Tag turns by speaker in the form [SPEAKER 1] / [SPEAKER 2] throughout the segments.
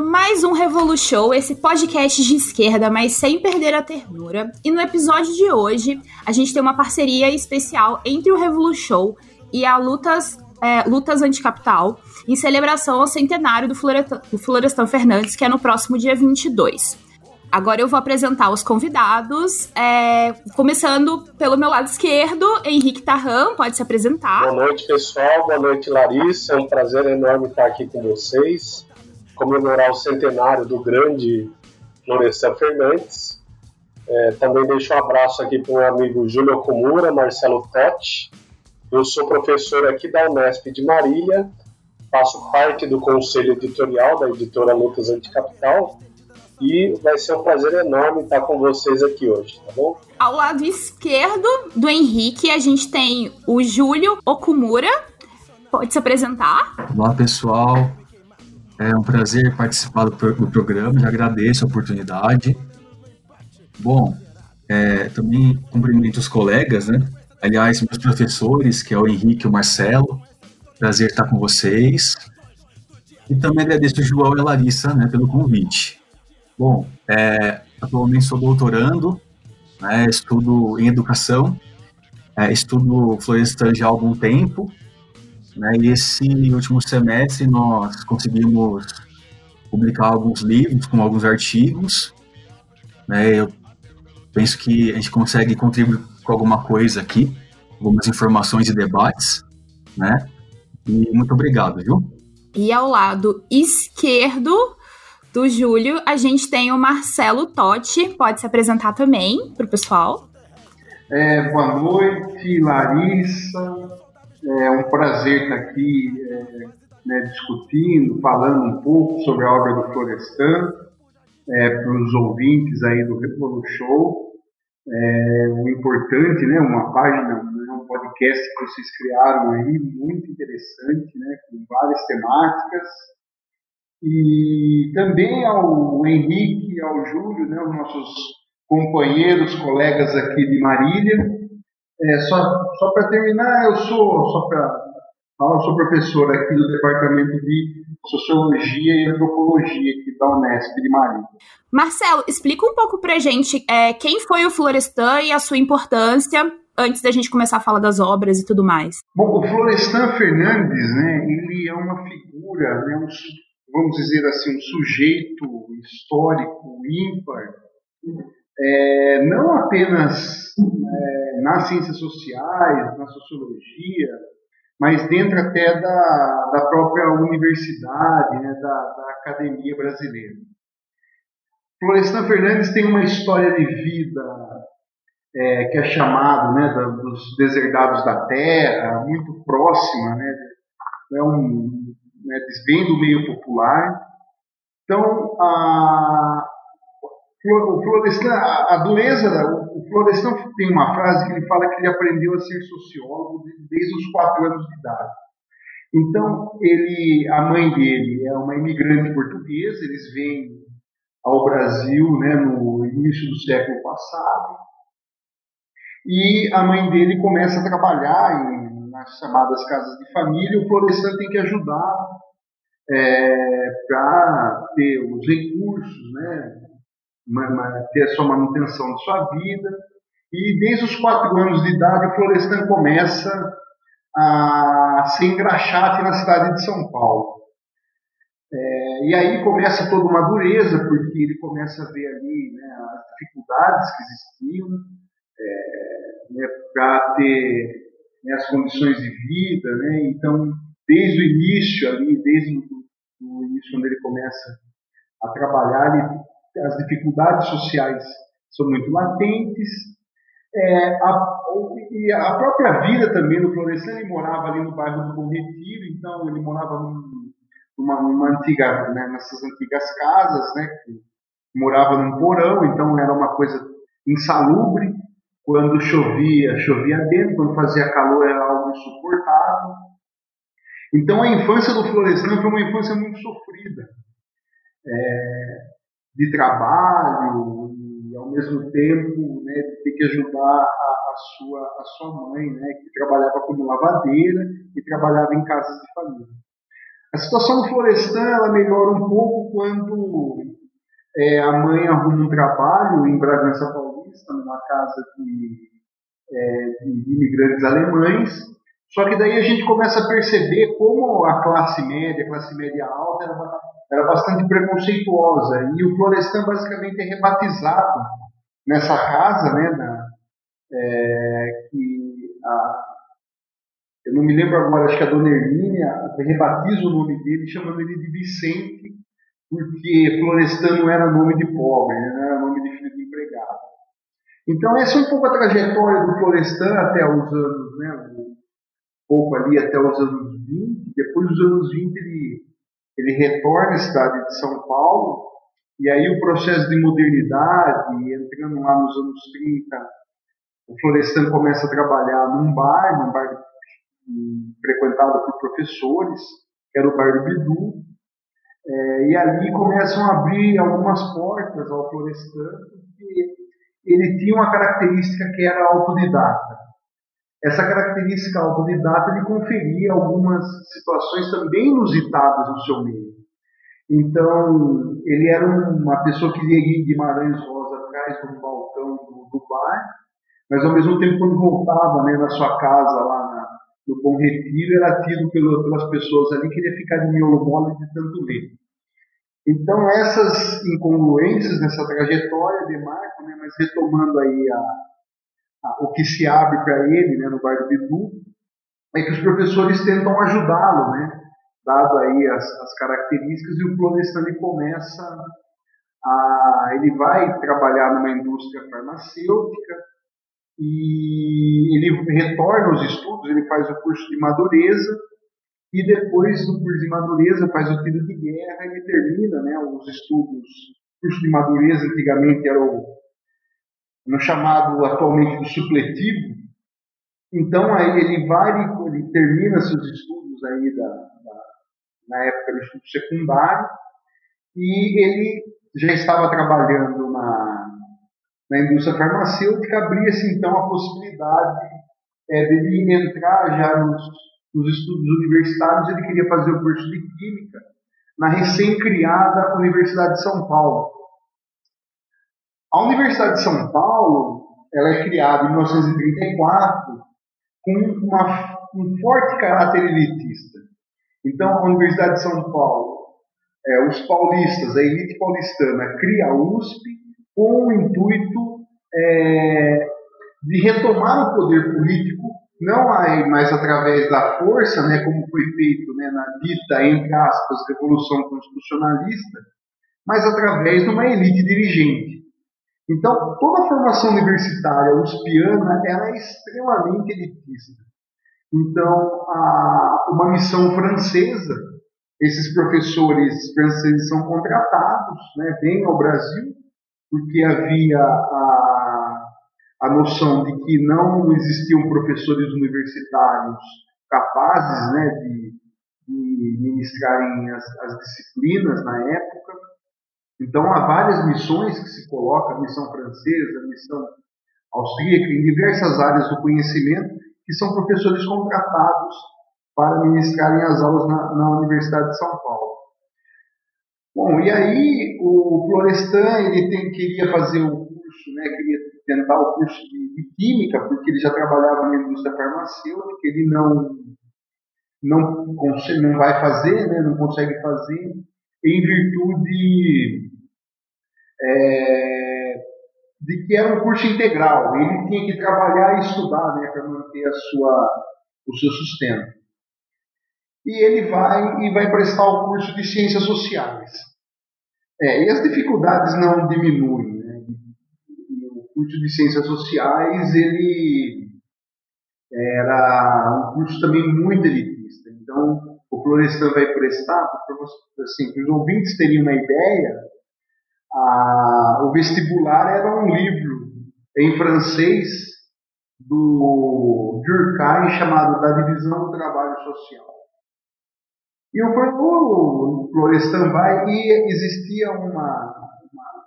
[SPEAKER 1] mais um Revolu Show, esse podcast de esquerda, mas sem perder a ternura. E no episódio de hoje, a gente tem uma parceria especial entre o Revolu Show e a Lutas, é, Lutas Anticapital, em celebração ao centenário do Florestan, do Florestan Fernandes, que é no próximo dia 22. Agora eu vou apresentar os convidados, é, começando pelo meu lado esquerdo, Henrique Tarran, pode se apresentar.
[SPEAKER 2] Boa noite, pessoal. Boa noite, Larissa. É um prazer enorme estar aqui com vocês, comemorar o centenário do grande Florestan Fernandes. É, também deixo um abraço aqui para o meu amigo Júlio Okumura, Marcelo Totti. Eu sou professor aqui da Unesp de Marília, faço parte do conselho editorial da editora Lutas Anticapital e vai ser um prazer enorme estar com vocês aqui hoje, tá bom?
[SPEAKER 1] Ao lado esquerdo do Henrique, a gente tem o Júlio Okumura. Pode se apresentar?
[SPEAKER 3] Olá, pessoal. É um prazer participar do, programa, já agradeço a oportunidade. Bom, é, também cumprimento os colegas, né? Aliás, meus professores, que é o Henrique e o Marcelo. Prazer estar com vocês. E também agradeço o João e a Larissa né, pelo convite. Bom, é, atualmente sou doutorando, né, estudo em educação, é, estudo Florestan já há algum tempo, né, e esse último semestre nós conseguimos publicar alguns livros com alguns artigos. Né, eu penso que a gente consegue contribuir com alguma coisa aqui, algumas informações e debates, né? E muito obrigado, viu?
[SPEAKER 1] E ao lado esquerdo do Júlio, a gente tem o Marcelo Totti. Pode se apresentar também para o pessoal.
[SPEAKER 4] É, boa noite, Larissa. É um prazer estar aqui é, né, discutindo, falando um pouco sobre a obra do Florestan é, para os ouvintes aí do Revolu Show. É, o importante, né, uma página, né, um podcast que vocês criaram aí, muito interessante, né, com várias temáticas e também ao Henrique ao Júlio, né, os nossos companheiros, colegas aqui de Marília. É, só só para terminar, eu sou, só para falar, eu sou professor aqui do Departamento de Sociologia e Antropologia aqui da Unesp de Marília.
[SPEAKER 1] Marcelo, explica um pouco para gente é, quem foi o Florestan e a sua importância antes da gente começar a falar das obras e tudo mais.
[SPEAKER 4] Bom, o Florestan Fernandes, né, ele é uma figura, né, um vamos dizer assim, um sujeito histórico ímpar, é, não apenas é, nas ciências sociais, na sociologia, mas dentro até da, da própria universidade, né, da, da academia brasileira. Florestan Fernandes tem uma história de vida é, que é chamado né, dos deserdados da terra, muito próxima, né, é um, né, do meio popular. Então, a, o Florestan, a dureza, o Florestan tem uma frase que ele fala que ele aprendeu a ser sociólogo desde os quatro anos de idade. Então, ele, a mãe dele é uma imigrante portuguesa, eles vêm ao Brasil né, no início do século passado, e a mãe dele começa a trabalhar em nas chamadas casas de família, o Florestan tem que ajudar é, para ter os recursos, né, ter a sua manutenção de sua vida. E desde os quatro anos de idade, o Florestan começa a ser engraxate na cidade de São Paulo. É, e aí começa toda uma dureza, porque ele começa a ver ali né, as dificuldades que existiam é, né, para ter né, as condições de vida, né? Então, desde o início ali, desde o início quando ele começa a trabalhar, ele, as dificuldades sociais são muito latentes. É, a, e a própria vida também do Florestan, ele morava ali no bairro do Bom Retiro, então ele morava num, numa, numa, antiga, né, nessas antigas casas, né, que morava num porão, então era uma coisa insalubre. Quando chovia, chovia dentro, quando fazia calor era algo insuportável. Então a infância do Florestan foi uma infância muito sofrida, é, de trabalho e ao mesmo tempo né, ter que ajudar a, a, sua, a sua mãe, né, que trabalhava como lavadeira e trabalhava em casas de família. A situação do ela melhora um pouco quando é, a mãe arruma um trabalho em Bragança Paulista, numa casa de, é, de imigrantes alemães, só que daí a gente começa a perceber como a classe média, a classe média alta, era, era bastante preconceituosa. E o Florestan basicamente é rebatizado nessa casa, né, na, é, que a, eu não me lembro agora, acho que a Dona Hermínia rebatiza o nome dele, chamando ele de Vicente, porque Florestan não era nome de pobre, né, não era nome de filho de empregado. Então essa é um pouco a trajetória do Florestan até os anos, né, pouco ali até os anos 20, depois dos anos 20 ele, ele retorna à cidade de São Paulo, e aí o processo de modernidade, entrando lá nos anos 30, o Florestan começa a trabalhar num bar, num bar frequentado por professores, que era o bar do Bidu, é, e ali começam a abrir algumas portas ao Florestan, porque ele tinha uma característica que era autodidata. Essa característica autodidata lhe conferia algumas situações também inusitadas no seu meio. Então, ele era uma pessoa que lia Guimarães Rosa atrás do balcão do, do, bar, mas ao mesmo tempo, quando voltava né, na sua casa lá na, no Bom Retiro, era tido pelo, pelas pessoas ali que ele ficar de miolo mole de tanto ler. Então, essas incongruências nessa trajetória de Marco, né, mas retomando aí a, o que se abre para ele né, no Bidu, é que os professores tentam ajudá-lo, né, dado aí as, as características, e o Florestan começa a. Ele vai trabalhar numa indústria farmacêutica e ele retorna aos estudos, ele faz o curso de madureza e depois do curso de madureza faz o tiro de guerra e termina né, os estudos. O curso de madureza antigamente era o no chamado atualmente do supletivo. Então aí ele vai, ele termina seus estudos aí da, da na época do estudo secundário e ele já estava trabalhando na, na indústria farmacêutica, abria-se então a possibilidade é, dele entrar já nos, nos estudos universitários, ele queria fazer o curso de Química na recém-criada Universidade de São Paulo. A Universidade de São Paulo ela é criada em 1934 com uma, um forte caráter elitista. Então, a Universidade de São Paulo, é, os paulistas, a elite paulistana, cria a USP com o intuito é, de retomar o poder político, não mais através da força, né, como foi feito né, na dita, entre aspas, Revolução Constitucionalista, mas através de uma elite dirigente. Então, toda a formação universitária uspiana ela é extremamente elitista. Então, a, uma missão francesa, esses professores franceses são contratados, né, vêm ao Brasil, porque havia a, a noção de que não existiam professores universitários capazes né, de, de ministrarem as, as disciplinas na época. Então, há várias missões que se colocam, missão francesa, missão austríaca, em diversas áreas do conhecimento, que são professores contratados para ministrarem as aulas na, na Universidade de São Paulo. Bom, e aí o Florestan ele tem, queria fazer o curso, né, queria tentar o curso de, de, Química, porque ele já trabalhava na indústria farmacêutica, ele não não, não vai fazer, né, não consegue fazer, em virtude é, de que era um curso integral. Ele tinha que trabalhar e estudar né, para manter a sua, o seu sustento. E ele vai e vai prestar o curso de Ciências Sociais. É, e as dificuldades não diminuem. Né? O curso de Ciências Sociais ele era um curso também muito elitista. Então, o Florestan vai prestar, para assim, os ouvintes terem uma ideia, a, o vestibular era um livro em francês do Durkheim chamado Da Divisão do Trabalho Social. E o, o Florestan vai e existia uma, uma,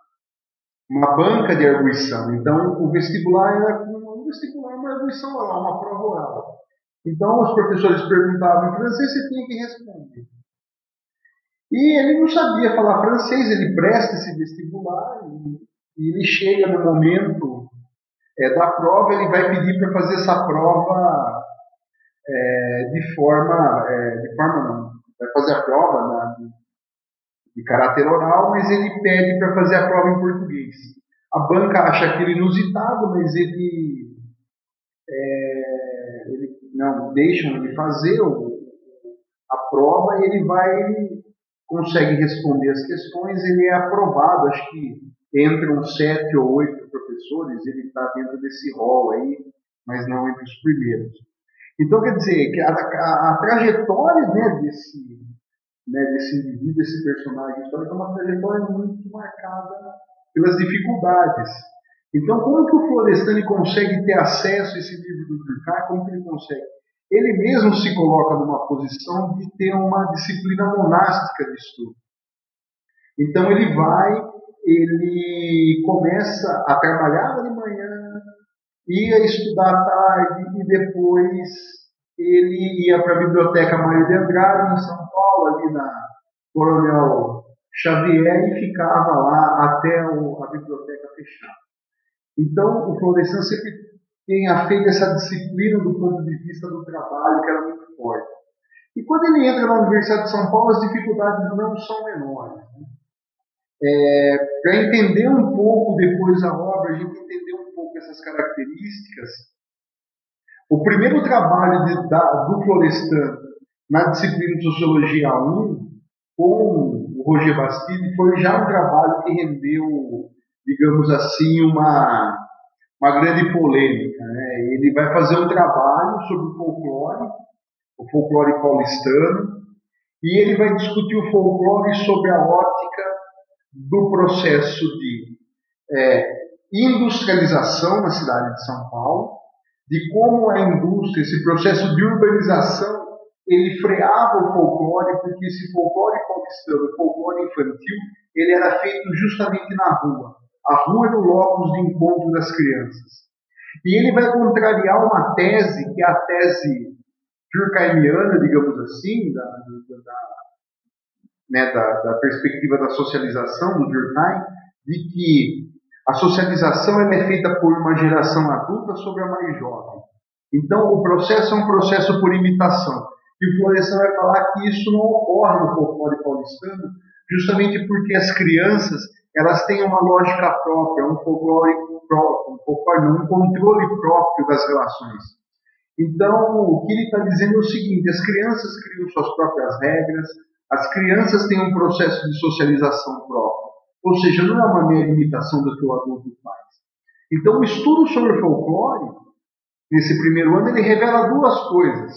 [SPEAKER 4] uma, banca de arguição. Então, o vestibular era um vestibular, uma arguição oral, uma prova oral. Então, os professores perguntavam em francês, você tinha que responder. E ele não sabia falar francês, ele presta esse vestibular e, e ele chega no momento é, da prova, ele vai pedir para fazer essa prova é, de forma, é, de forma não, vai fazer a prova na, de caráter oral, mas ele pede para fazer a prova em português. A banca acha aquilo inusitado, mas ele, é, ele não deixam ele fazer a prova ele vai, consegue responder as questões, ele é aprovado, acho que entram sete ou oito professores, ele está dentro desse rol aí, mas não entre os primeiros. Então, quer dizer, que a, a, a trajetória né, desse, né, desse indivíduo, desse personagem histórico, é uma trajetória muito marcada pelas dificuldades. Então, como que o Florestani consegue ter acesso a esse livro do Durkheim? Como que ele consegue? Ele mesmo se coloca numa posição de ter uma disciplina monástica de estudo. Então, ele vai, ele começa a trabalhar de manhã, ia estudar à tarde e depois ele ia para a Biblioteca Mário de Andrade, em São Paulo, ali na Coronel Xavier, e ficava lá até a biblioteca fechar. Então, o Florestan sempre tenha feito essa disciplina do ponto de vista do trabalho, que era muito forte. E quando ele entra na Universidade de São Paulo, as dificuldades não são menores. Né? É, para entender um pouco depois a obra, a gente entender um pouco essas características, o primeiro trabalho de, da, do Florestan na disciplina de Sociologia 1, com o Roger Bastide, foi já um trabalho que rendeu, digamos assim, uma, uma grande polêmica. Né? Ele vai fazer um trabalho sobre o folclore, o folclore paulistano, e ele vai discutir o folclore sobre a ótica do processo de é, industrialização na cidade de São Paulo, de como a indústria, esse processo de urbanização, ele freava o folclore, porque esse folclore paulistano, o folclore infantil, ele era feito justamente na rua. A rua era o locus de encontro das crianças. E ele vai contrariar uma tese, que é a tese durkheimiana, digamos assim, da, da, né, da, da perspectiva da socialização do Durkheim, de que a socialização é feita por uma geração adulta sobre a mais jovem. Então, o processo é um processo por imitação. E o Florestan vai falar que isso não ocorre no folclore paulistano, justamente porque as crianças elas têm uma lógica própria, um folclore próprio, um, um controle próprio das relações. Então, o que ele está dizendo é o seguinte: as crianças criam suas próprias regras, as crianças têm um processo de socialização próprio. Ou seja, não é uma mera imitação do que o adulto faz. Então, o estudo sobre folclore, nesse primeiro ano, ele revela duas coisas.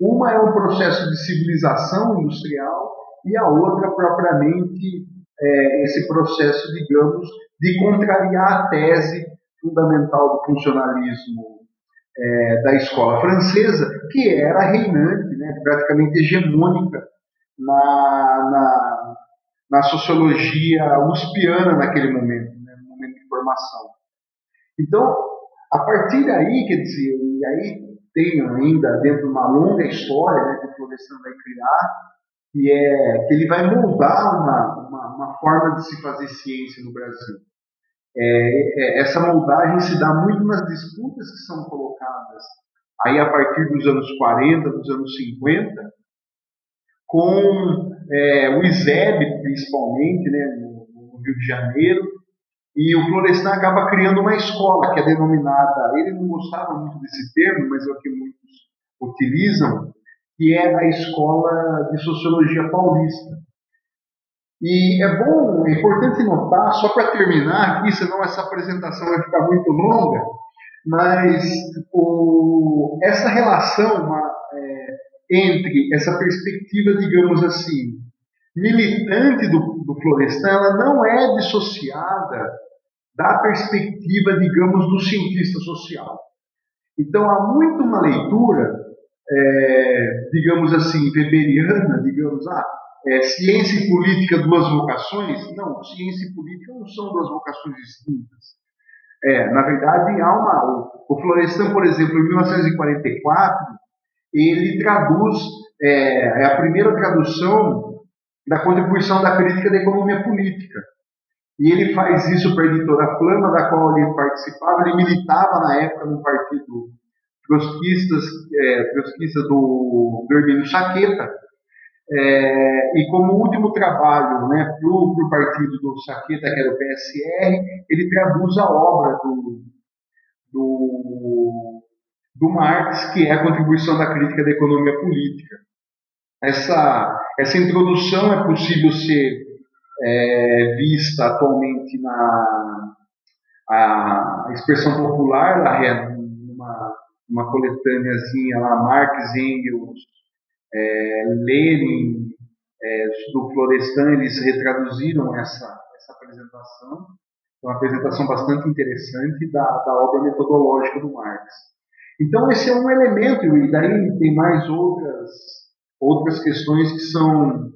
[SPEAKER 4] Uma é um processo de civilização industrial e a outra, propriamente, é esse processo, digamos, de contrariar a tese fundamental do funcionalismo é, da escola francesa, que era reinante, né, praticamente hegemônica na, na, na sociologia uspiana naquele momento, né, no momento de formação. Então, a partir daí, quer dizer, e aí tem ainda dentro de uma longa história né, o Florestan vai criar, que é que ele vai moldar uma, uma, uma forma de se fazer ciência no Brasil. É, é, essa moldagem se dá muito nas disputas que são colocadas aí a partir dos anos 40, dos anos 50, com é, o ISEB, principalmente, né, no, no, Rio de Janeiro, e o Florestan acaba criando uma escola que é denominada, ele não gostava muito desse termo, mas é o que muitos utilizam, que é a Escola de Sociologia Paulista. E é bom, é importante notar, só para terminar aqui, senão essa apresentação vai ficar muito longa, mas o, essa relação, uma, é, entre essa perspectiva, digamos assim, militante do, do Florestan, ela não é dissociada da perspectiva, digamos, do cientista social. Então, há muito uma leitura, é, digamos assim, weberiana, digamos, ah, é, ciência e política, duas vocações. Não, ciência e política não são duas vocações distintas. É, na verdade, há uma. O, Florestan, por exemplo, em 1944, ele traduz, é, é a primeira tradução da contribuição da crítica da economia política. E ele faz isso para a editora Flama, da qual ele participava. Ele militava na época no partido trotskistas, é, trotskista do, do Hermínio Saqueta. É, e como último trabalho né, para o partido do Saqueta, que era o PSR, ele traduz a obra do, do, do Marx, que é a contribuição da crítica da economia política. Essa, essa introdução é possível ser é, vista atualmente na a expressão popular, lá é uma, coletâneazinha lá, Marx, Engels, é, Lenin, é, do Florestan, eles retraduziram essa, essa apresentação. Uma apresentação bastante interessante da, da obra metodológica do Marx. Então, esse é um elemento, e daí tem mais outras, outras questões que são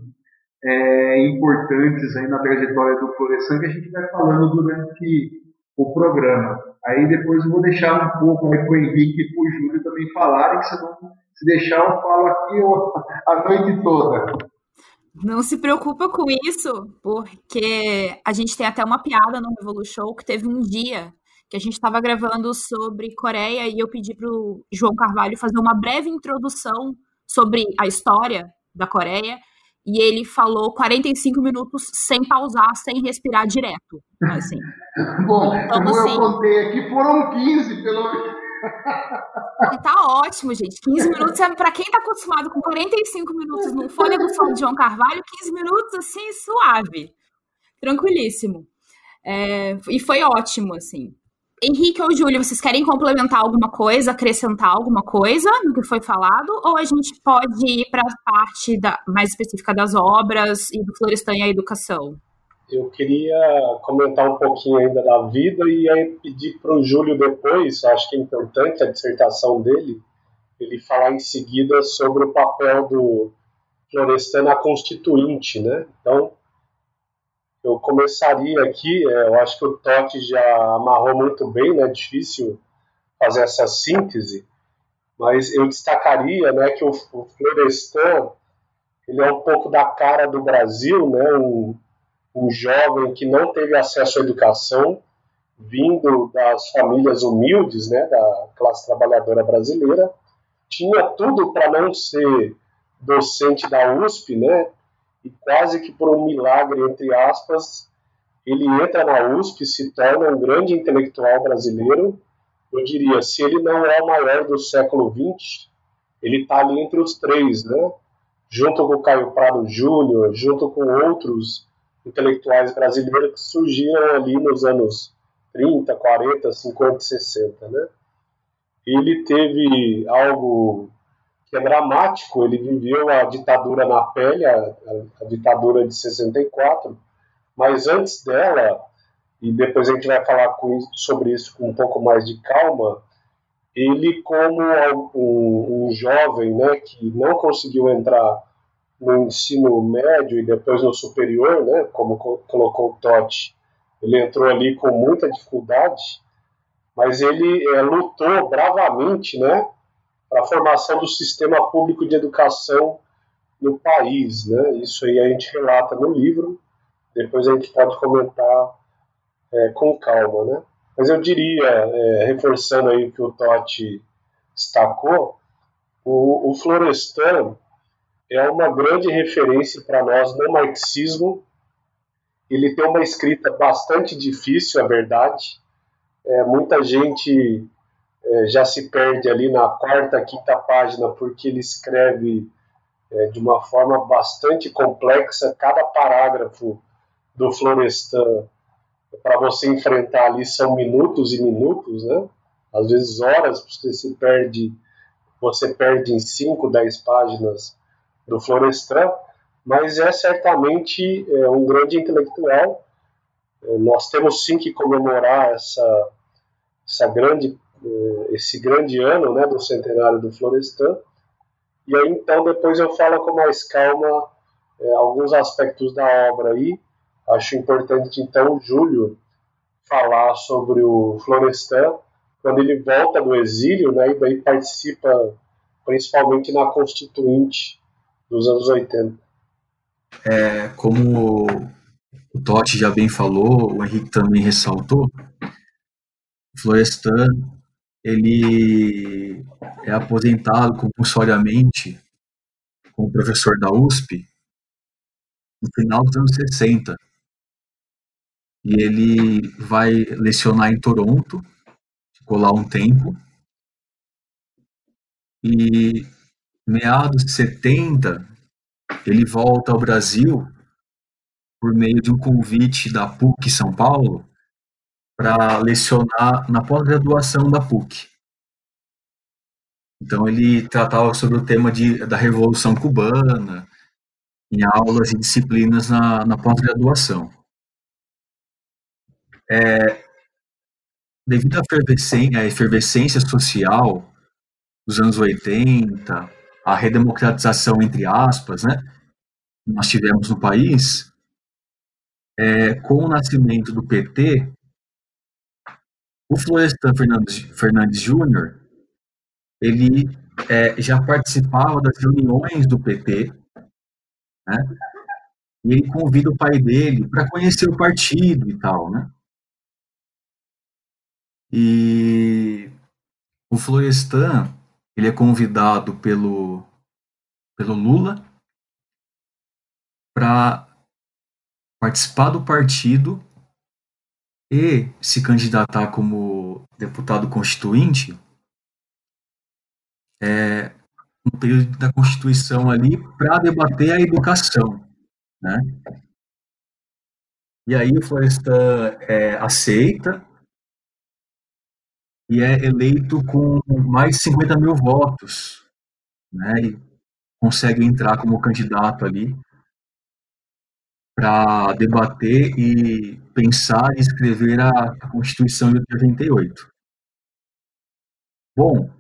[SPEAKER 4] é, importantes aí na trajetória do Florestan que a gente vai falando durante o programa. Aí depois eu vou deixar um pouco aí para o Henrique e para o Júlio também falarem, que senão, se deixar eu falo aqui a noite toda.
[SPEAKER 1] Não se preocupa com isso, porque a gente tem até uma piada no Revolution que teve um dia que a gente estava gravando sobre Coreia e eu pedi para o João Carvalho fazer uma breve introdução sobre a história da Coreia e ele falou 45 minutos sem pausar, sem respirar direto. Assim.
[SPEAKER 4] Bom, então, como assim, eu contei aqui, foram 15, pelo menos.
[SPEAKER 1] Tá ótimo, gente. 15 minutos é para quem tá acostumado com 45 minutos no fôlego só de João Carvalho, 15 minutos assim, suave. Tranquilíssimo. É, e foi ótimo, assim. Henrique ou Júlio, vocês querem complementar alguma coisa, acrescentar alguma coisa no que foi falado? Ou a gente pode ir para a parte da, mais específica das obras e do Florestan e a educação?
[SPEAKER 2] Eu queria comentar um pouquinho ainda da vida e aí pedir para o Júlio depois, acho que é importante a dissertação dele, ele falar em seguida sobre o papel do Florestan na Constituinte, né? Então, eu começaria aqui, é, eu acho que o Totti já amarrou muito bem, né? Difícil fazer essa síntese, mas eu destacaria, né, que o, o Florestan ele é um pouco da cara do Brasil, né? Um, um jovem que não teve acesso à educação, vindo das famílias humildes, né, da classe trabalhadora brasileira, tinha tudo para não ser docente da USP, né? E quase que por um milagre, entre aspas, ele entra na USP, se torna um grande intelectual brasileiro. Eu diria, se ele não é o maior do século XX, ele está ali entre os três, né? Junto com o Caio Prado Júnior, junto com outros intelectuais brasileiros que surgiram ali nos anos 30, 40, 50, 60, né? Ele teve algo é dramático. Ele viveu a ditadura na pele, a, a, ditadura de 64, mas antes dela, e depois a gente vai falar sobre isso com um pouco mais de calma, ele como um, um jovem né, que não conseguiu entrar no ensino médio e depois no superior, né, como colocou o Totti, ele entrou ali com muita dificuldade, mas ele é, lutou bravamente, né, para a formação do sistema público de educação no país. Né? Isso aí a gente relata no livro, depois a gente pode comentar é, com calma. Né? Mas eu diria, é, reforçando aí o que o Totti destacou, o, o Florestan é uma grande referência para nós no marxismo. Ele tem uma escrita bastante difícil, é verdade. É, muita gente é, já se perde ali na quarta, quinta página, porque ele escreve é, de uma forma bastante complexa. Cada parágrafo do Florestan, para você enfrentar ali, são minutos e minutos, né? Às vezes horas, você se perde, você perde em 5, 10 páginas do Florestan, mas é certamente é, um grande intelectual. É, nós temos sim que comemorar essa, essa grande esse grande ano né, do centenário do Florestan. E aí, então, depois eu falo com mais calma é, alguns aspectos da obra aí. Acho importante, então, o Júlio falar sobre o Florestan, quando ele volta do exílio, né, e daí participa principalmente na Constituinte dos anos 80.
[SPEAKER 3] é, como o Totti já bem falou, o Henrique também ressaltou, Florestan ele é aposentado compulsoriamente como professor da USP no final dos anos 60. E ele vai lecionar em Toronto, ficou lá um tempo. E meados de 70, ele volta ao Brasil por meio de um convite da PUC São Paulo para lecionar na pós-graduação da PUC. Então ele tratava sobre o tema de, da Revolução Cubana, em aulas e disciplinas na, na pós-graduação. É, devido à efervescência, à efervescência social dos anos 80, a redemocratização, entre aspas, né, que nós tivemos no país, é, com o nascimento do PT, o Florestan Fernandes, Fernandes Júnior, ele é, já participava das reuniões do PT, né? E ele convida o pai dele para conhecer o partido e tal, né? E o Florestan, ele é convidado pelo, pelo Lula para participar do partido e se candidatar como deputado constituinte é, no período da Constituição ali para debater a educação, né? E aí o Florestan é, aceita e é eleito com mais de 50 mil votos, né? E consegue entrar como candidato ali para debater e pensar e escrever a, Constituição de 88. Bom,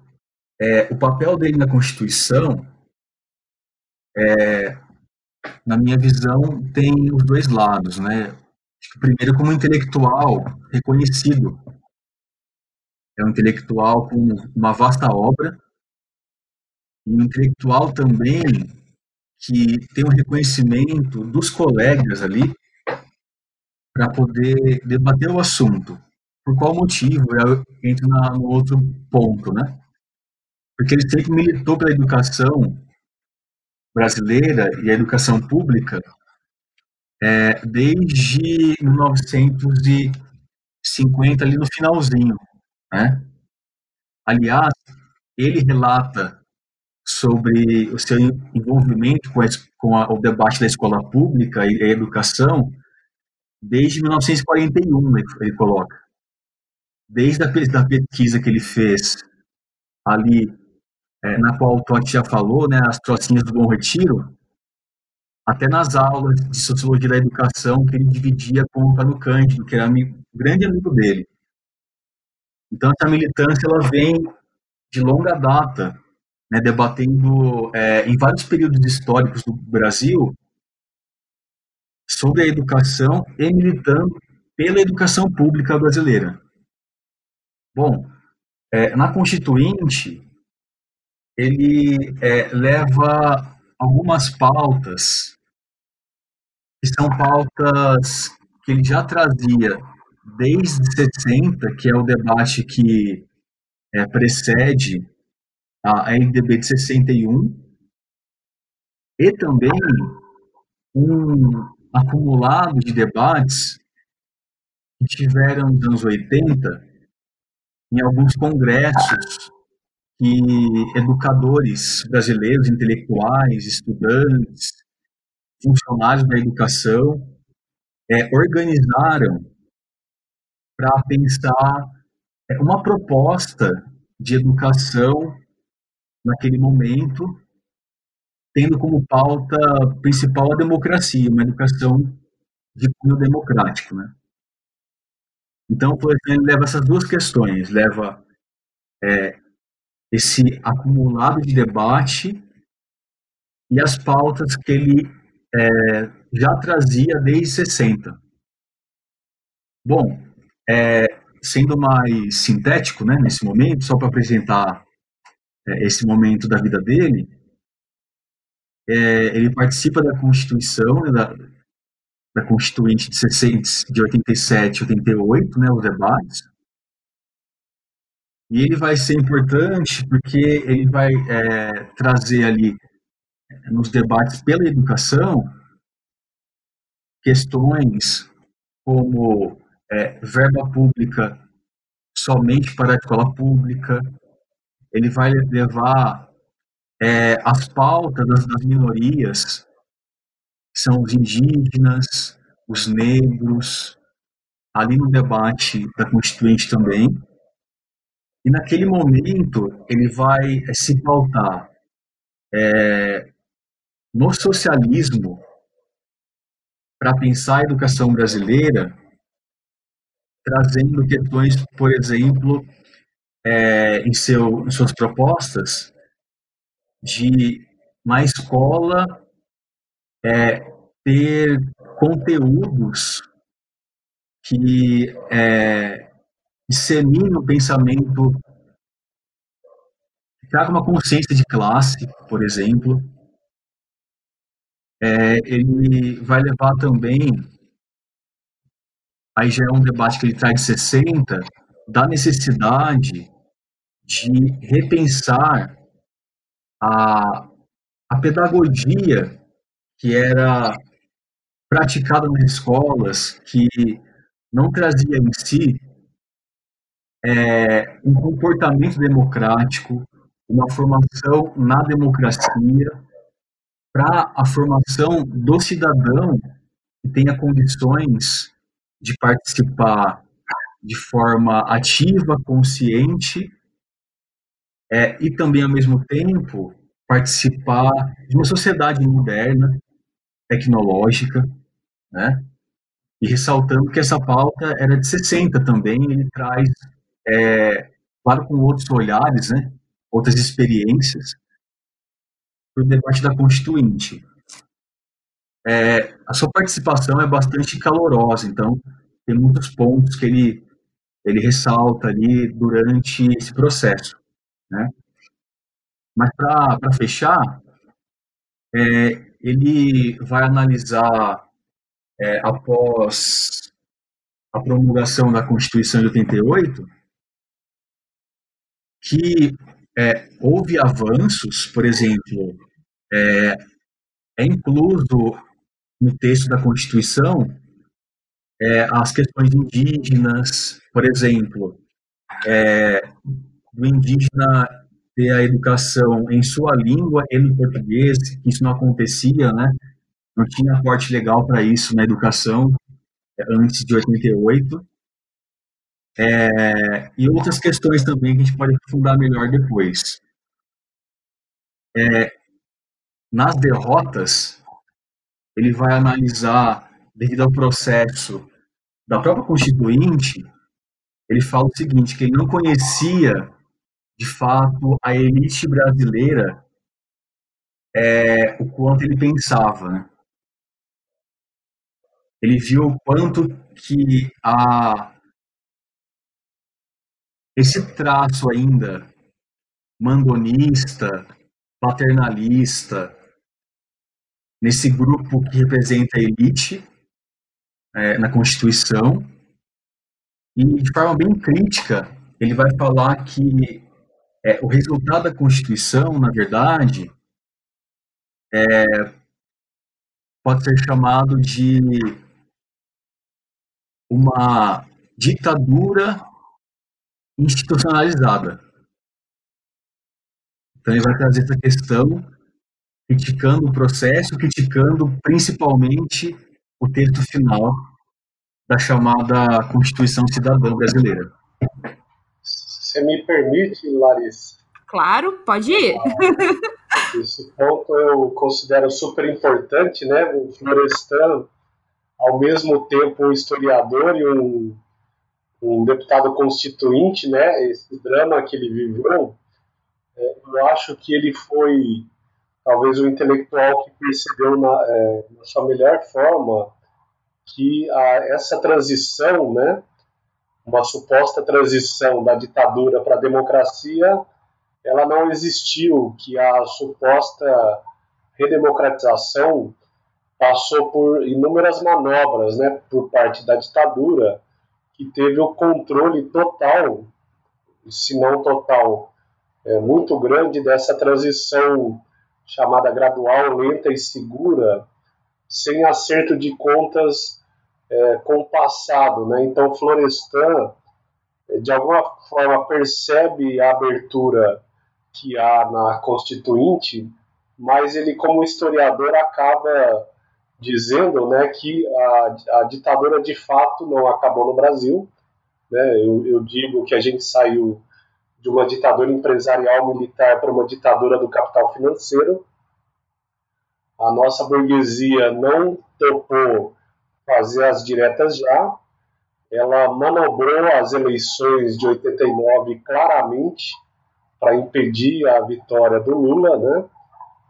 [SPEAKER 3] é, o papel dele na Constituição, é, na minha visão, tem os dois lados, né? Primeiro, como intelectual reconhecido. É um intelectual com uma vasta obra, e um intelectual também que tem um reconhecimento dos colegas ali para poder debater o assunto. Por qual motivo? Eu entro na, no outro ponto, né? Porque ele sempre militou pela educação brasileira e a educação pública é, desde 1950, ali no finalzinho. Né? Aliás, ele relata sobre o seu envolvimento com, a, com a, o debate da escola pública e a educação desde 1941, ele, coloca. Desde a da pesquisa que ele fez ali é, na qual o Totti já falou, né, as trocinhas do Bom Retiro, até nas aulas de Sociologia da Educação que ele dividia com o Antônio Cândido, que era amigo, grande amigo dele. Então, essa militância ela vem de longa data, né, debatendo é, em vários períodos históricos do Brasil sobre a educação e militando pela educação pública brasileira. Bom, é, na Constituinte, ele é, leva algumas pautas que são pautas que ele já trazia desde 60, que é o debate que é, precede a LDB de 61, e também um acumulado de debates que tiveram nos anos 80 em alguns congressos que educadores brasileiros, intelectuais, estudantes, funcionários da educação é, organizaram para pensar é, uma proposta de educação naquele momento, tendo como pauta principal a democracia, uma educação de cunho democrático, né? Então, exemplo, leva essas duas questões, leva é, esse acumulado de debate e as pautas que ele é, já trazia desde 60. Bom, é, sendo mais sintético né, nesse momento, só para apresentar é, esse momento da vida dele, é, ele participa da Constituição, né, da, da Constituinte de, 60, de 87 88, né, os debates. E ele vai ser importante porque ele vai é, trazer ali, nos debates pela educação, questões como é, verba pública somente para a escola pública, ele vai levar é, as pautas das, das minorias, que são os indígenas, os negros, ali no debate da Constituinte também. E naquele momento ele vai é, se pautar é, no socialismo para pensar a educação brasileira, trazendo questões, por exemplo, é, em, seu, em suas propostas, de na escola é, ter conteúdos que é, disseminem o pensamento, que traga uma consciência de classe, por exemplo. É, ele vai levar também, aí já é um debate que ele traz de 60, da necessidade de repensar a, a pedagogia que era praticada nas escolas, que não trazia em si é, um comportamento democrático, uma formação na democracia, para a formação do cidadão que tenha condições de participar de forma ativa, consciente é, e também, ao mesmo tempo, participar de uma sociedade moderna, tecnológica, né? E ressaltando que essa pauta era de 60 também, ele traz, é, claro, com outros olhares, né? Outras experiências, para o debate da Constituinte. É, a sua participação é bastante calorosa, então tem muitos pontos que ele, ele ressalta ali durante esse processo. Né? Mas para fechar, é, ele vai analisar, é, após a promulgação da Constituição de 88, que é, houve avanços, por exemplo, é, é, incluso no texto da Constituição é, as questões indígenas, por exemplo, é, do indígena ter a educação em sua língua e no português, isso não acontecia, né? Não tinha aporte legal para isso na educação é, antes de 88. É, e outras questões também que a gente pode aprofundar melhor depois. É, nas derrotas, ele vai analisar, devido ao processo da própria Constituinte, ele fala o seguinte, que ele não conhecia de fato, a elite brasileira, é, o quanto ele pensava. Né? Ele viu o quanto que a, esse traço ainda mandonista, paternalista, nesse grupo que representa a elite é, na Constituição, e de forma bem crítica, ele vai falar que é, o resultado da Constituição, na verdade, é, pode ser chamado de uma ditadura institucionalizada. Então, ele vai trazer essa questão, criticando o processo, criticando principalmente o texto final da chamada Constituição Cidadã Brasileira.
[SPEAKER 2] Você me permite, Larissa?
[SPEAKER 1] Claro, pode ir.
[SPEAKER 2] Ah, esse ponto eu considero super importante, né? O Florestan, ao mesmo tempo um historiador e um, um deputado constituinte, né? Esse drama que ele viveu, é, eu acho que ele foi talvez o intelectual que percebeu na, é, na sua melhor forma que a, essa transição, né? Uma suposta transição da ditadura para a democracia, ela não existiu, que a suposta redemocratização passou por inúmeras manobras né, por parte da ditadura, que teve o controle total, se não total, é, muito grande dessa transição chamada gradual, lenta e segura, sem acerto de contas é, com o passado. Né? Então, Florestan, é, de alguma forma, percebe a abertura que há na Constituinte, mas ele, como historiador, acaba dizendo né, que a, a ditadura de fato não acabou no Brasil. Né? Eu, eu digo que a gente saiu de uma ditadura empresarial militar para uma ditadura do capital financeiro. A nossa burguesia não topou fazer as diretas já. Ela manobrou as eleições de 89 claramente para impedir a vitória do Lula, né?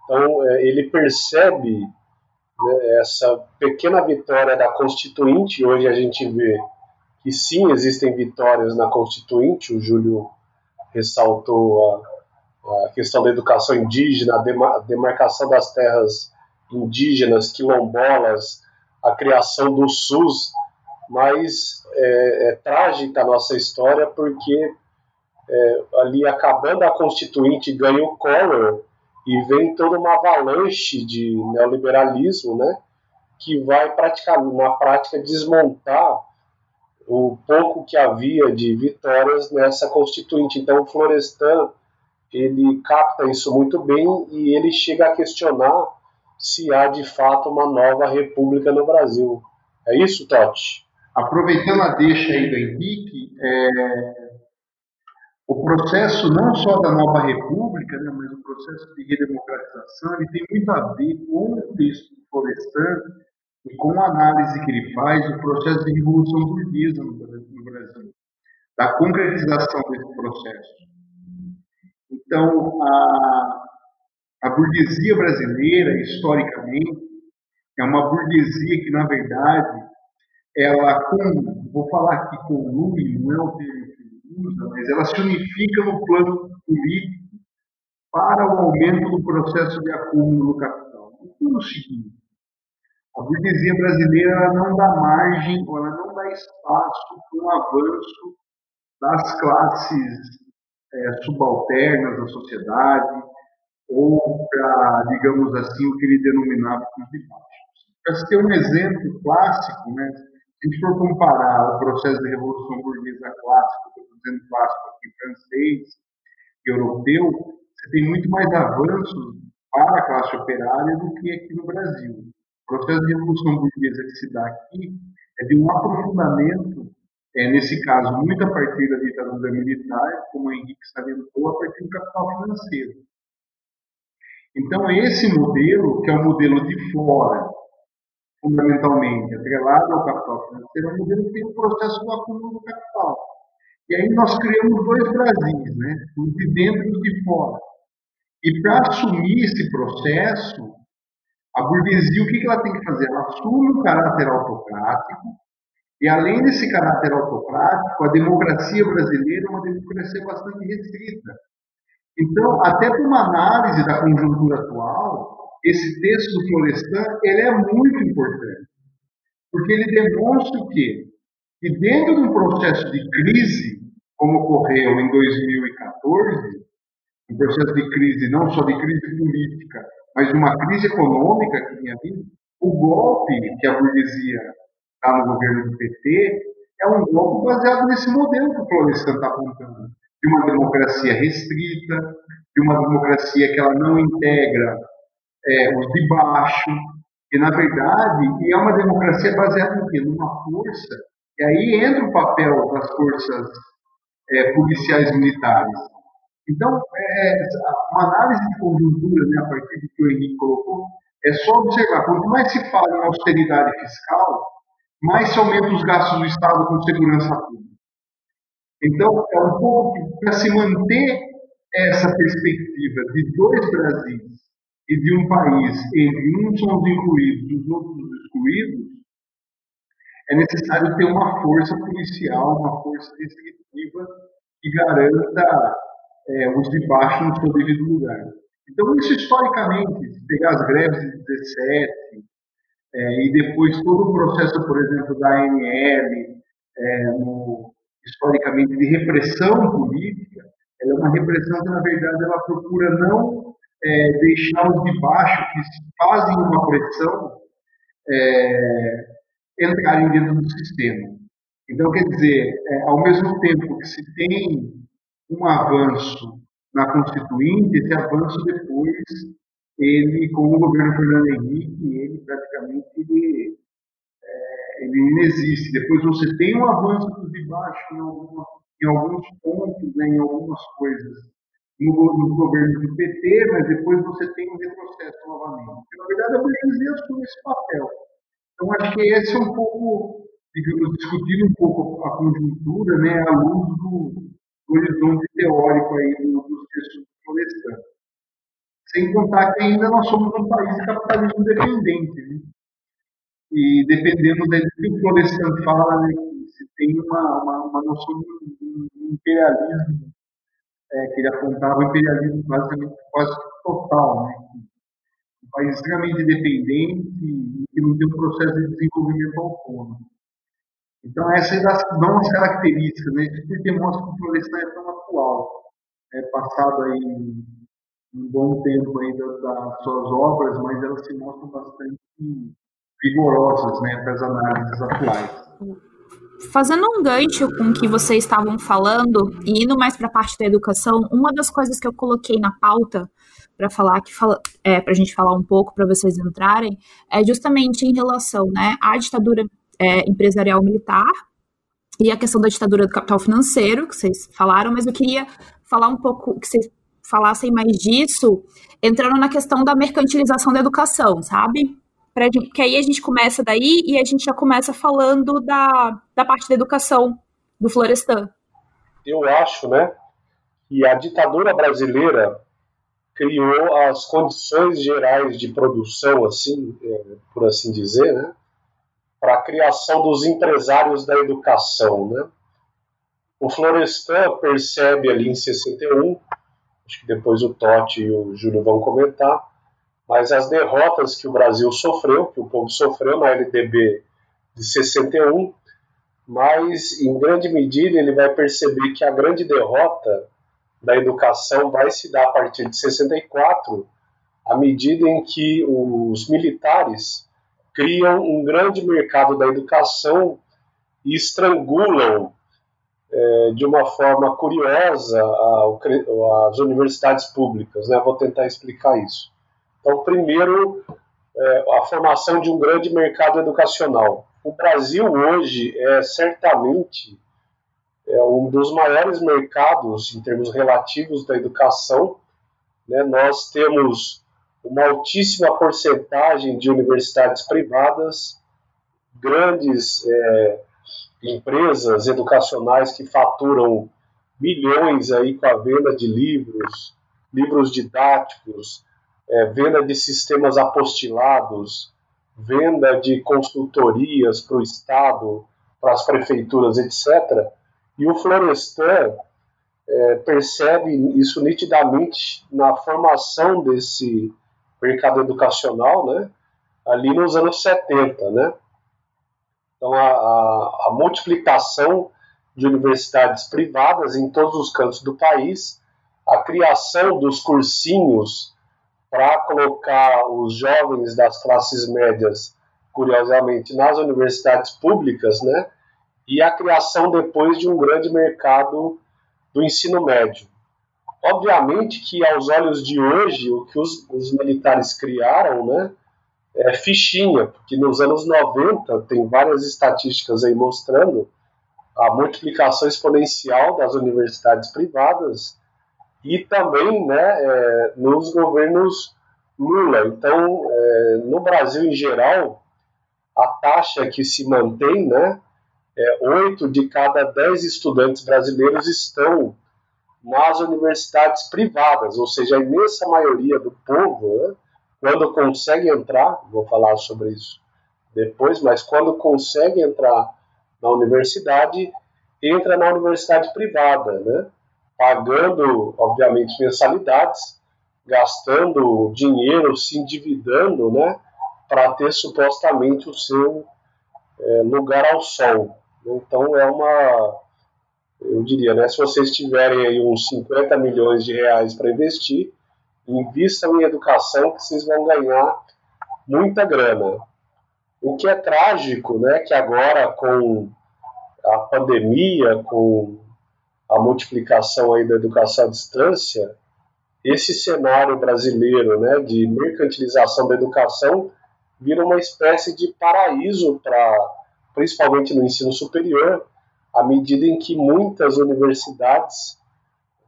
[SPEAKER 2] Então é, ele percebe né, essa pequena vitória da Constituinte. Hoje a gente vê que sim existem vitórias na Constituinte. O Júlio ressaltou a, a questão da educação indígena, a demarcação das terras indígenas, quilombolas, a criação do SUS, mas é, é trágica a nossa história porque é, ali acabando a Constituinte ganha o Collor e vem toda uma avalanche de neoliberalismo, né, que vai praticamente na prática desmontar o pouco que havia de vitórias nessa constituinte. Então, o Florestan ele capta isso muito bem e ele chega a questionar se há de fato uma nova república no Brasil. É isso, Totti?
[SPEAKER 4] Aproveitando a deixa aí do Henrique, é, o processo não só da nova república, né, mas o processo de redemocratização, ele tem muito a ver com o texto do Florestan e com a análise que ele faz do processo de revolução burguesa no Brasil, da concretização desse processo. Então, a, a burguesia brasileira, historicamente, é uma burguesia que, na verdade, ela, com, vou falar aqui com o não é o termo que ele usa, mas ela se unifica no plano político para o aumento do processo de acúmulo do capital. Então, é o seguinte, a burguesia brasileira não dá margem, ela não dá espaço para um avanço das classes é, subalternas da sociedade, ou para, digamos assim, o que ele denominava como de baixo. Para se ter um exemplo clássico, né, se a gente for comparar o processo de revolução burguesa clássico, estou dizendo clássico aqui, francês, europeu, você tem muito mais avanços para a classe operária do que aqui no Brasil. O processo de revolução burguesa que se dá aqui é de um aprofundamento, é, nesse caso, muito a partir da ditadura militar, como o Henrique salientou, a partir do capital financeiro. Então, esse modelo, que é o modelo de fora, fundamentalmente atrelado ao capital financeiro, é um modelo que tem um processo do acúmulo do capital. E aí nós criamos dois Brasis, né? os de dentro e os de fora. E para assumir esse processo, a burguesia, o que ela tem que fazer? Ela assume o caráter autocrático, e além desse caráter autocrático, a democracia brasileira é uma democracia bastante restrita. Então, até para uma análise da conjuntura atual, esse texto do Florestan ele é muito importante, porque ele demonstra o quê? Que dentro de um processo de crise, como ocorreu em 2014, um processo de crise, não só de crise política, mas uma crise econômica que tinha vindo, o golpe que a burguesia está no governo do PT é um golpe baseado nesse modelo que o Florestan está apontando, de uma democracia restrita, de uma democracia que ela não integra é, os de baixo, e na verdade é uma democracia baseada no quê? Numa força, e aí entra o papel das forças é, policiais militares, então, é, uma análise de conjuntura, né, a partir do que o Henrique colocou, é só observar, quanto mais se fala em austeridade fiscal, mais se aumenta os gastos do Estado com segurança pública. Então, é um pouco para se manter essa perspectiva de dois Brasis e de um país entre uns são os incluídos e os outros excluídos, é necessário ter uma força policial, uma força restritiva que garanta é, os de baixo no seu devido lugar. Então, isso historicamente, se pegar as greves de 17, é, e depois todo o processo, por exemplo, da ANL, é, no, historicamente de repressão política, ela é uma repressão que, na verdade, ela procura não é, deixar os de baixo, que fazem uma pressão, é, entrarem dentro do sistema. Então, quer dizer, é, ao mesmo tempo que se tem um avanço na Constituinte, esse avanço depois, ele, com o governo Fernando Henrique, ele praticamente ele, ele inexiste. Depois você tem um avanço de baixo em, alguma, em alguns pontos, né, em algumas coisas, no, no, governo do PT, mas depois você tem um retrocesso novamente. Na verdade, a burguesia assume esse papel. Então, acho que esse é um pouco, digamos, discutindo um pouco a conjuntura, né, à luz do, do horizonte teórico aí textos do Florestan. Sem contar que ainda nós somos um país capitalismo dependente. Né? E dependendo do que o Florestan fala, né, se tem uma, uma, uma noção de imperialismo, é, que ele apontava o imperialismo basicamente quase total. Né? Um país extremamente dependente e que não tem um processo de desenvolvimento autônomo. Então, essas dão as características, né? Isso porque mostra que o Florestan é tão atual, é, passado aí um bom tempo ainda das suas obras, mas elas se mostram bastante vigorosas né, para as análises atuais.
[SPEAKER 1] Fazendo um gancho com o que vocês estavam falando e indo mais para a parte da educação, uma das coisas que eu coloquei na pauta para falar que fala, é, para a gente falar um pouco para vocês entrarem é justamente em relação né, à ditadura é, empresarial militar e a questão da ditadura do capital financeiro que vocês falaram, mas eu queria falar um pouco que vocês falassem mais disso, entrando na questão da mercantilização da educação, sabe? Pra, que aí a gente começa daí e a gente já começa falando da, da parte da educação do Florestan.
[SPEAKER 2] Eu acho, né, que a ditadura brasileira criou as condições gerais de produção, assim, é, por assim dizer, né, para a criação dos empresários da educação, né. O Florestan percebe ali em 61 acho que depois o Totti e o Júlio vão comentar, mas as derrotas que o Brasil sofreu, que o povo sofreu na LDB de 61, mas em grande medida ele vai perceber que a grande derrota da educação vai se dar a partir de 64, à medida em que os militares criam um grande mercado da educação e estrangulam é, de uma forma curiosa a, as universidades públicas. Né? Vou tentar explicar isso. Então, primeiro, é, a formação de um grande mercado educacional. O Brasil hoje é certamente é um dos maiores mercados em termos relativos da educação. Né? Nós temos uma altíssima porcentagem de universidades privadas, grandes é, empresas educacionais que faturam milhões aí com a venda de livros, livros didáticos, é, venda de sistemas apostilados, venda de consultorias para o Estado, para as prefeituras, etc. E o Florestan é, percebe isso nitidamente na formação desse mercado educacional, né, ali nos anos 70, né, então, a, a, a multiplicação de universidades privadas em todos os cantos do país, a criação dos cursinhos para colocar os jovens das classes médias, curiosamente, nas universidades públicas, né? E a criação depois de um grande mercado do ensino médio. Obviamente que aos olhos de hoje, o que os, os militares criaram, né? é, fichinha, porque nos anos 90 tem várias estatísticas aí mostrando a multiplicação exponencial das universidades privadas e também né, é, nos governos Lula. Então, é, no Brasil em geral, a taxa que se mantém, né, é, 8 de cada 10 estudantes brasileiros estão nas universidades privadas, ou seja, a imensa maioria do povo né, quando consegue entrar, vou falar sobre isso depois, mas quando consegue entrar na universidade, entra na universidade privada, né? Pagando, obviamente, mensalidades, gastando dinheiro, se endividando, né, para ter supostamente o seu é, lugar ao sol. Então é uma, eu diria, né, se vocês tiverem aí uns 50 milhões de reais para investir, invistam em educação que vocês vão ganhar muita grana. O que é trágico, né, que agora com a pandemia, com a multiplicação aí da educação à distância, esse cenário brasileiro, né, de mercantilização da educação vira uma espécie de paraíso para, principalmente no ensino superior, à medida em que muitas universidades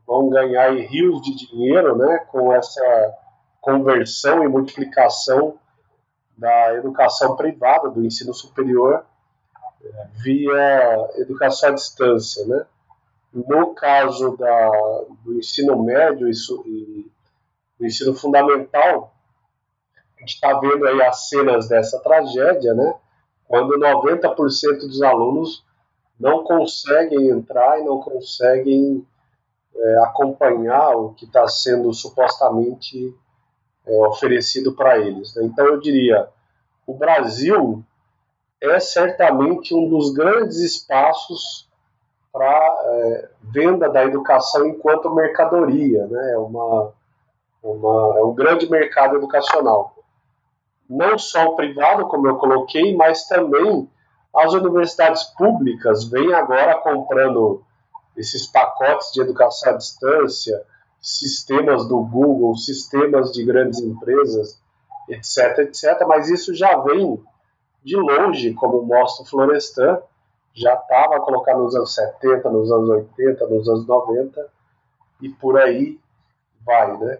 [SPEAKER 2] vão ganhar rios de dinheiro, né, com essa conversão e multiplicação da educação privada, do ensino superior, via educação à distância, né? No caso da, do ensino médio e do ensino fundamental, a gente está vendo aí as cenas dessa tragédia, né? Quando 90% dos alunos não conseguem entrar e não conseguem é, acompanhar o que está sendo supostamente é, oferecido para eles. Né? Então eu diria, o Brasil é certamente um dos grandes espaços para é, venda da educação enquanto mercadoria, né? É, uma, uma, é um grande mercado educacional. Não só o privado, como eu coloquei, mas também as universidades públicas vêm agora comprando esses pacotes de educação à distância, sistemas do Google, sistemas de grandes empresas, etc, etc, mas isso já vem de longe, como mostra o Florestan, já estava colocado nos anos 70, nos anos 80, nos anos 90 e por aí vai, né?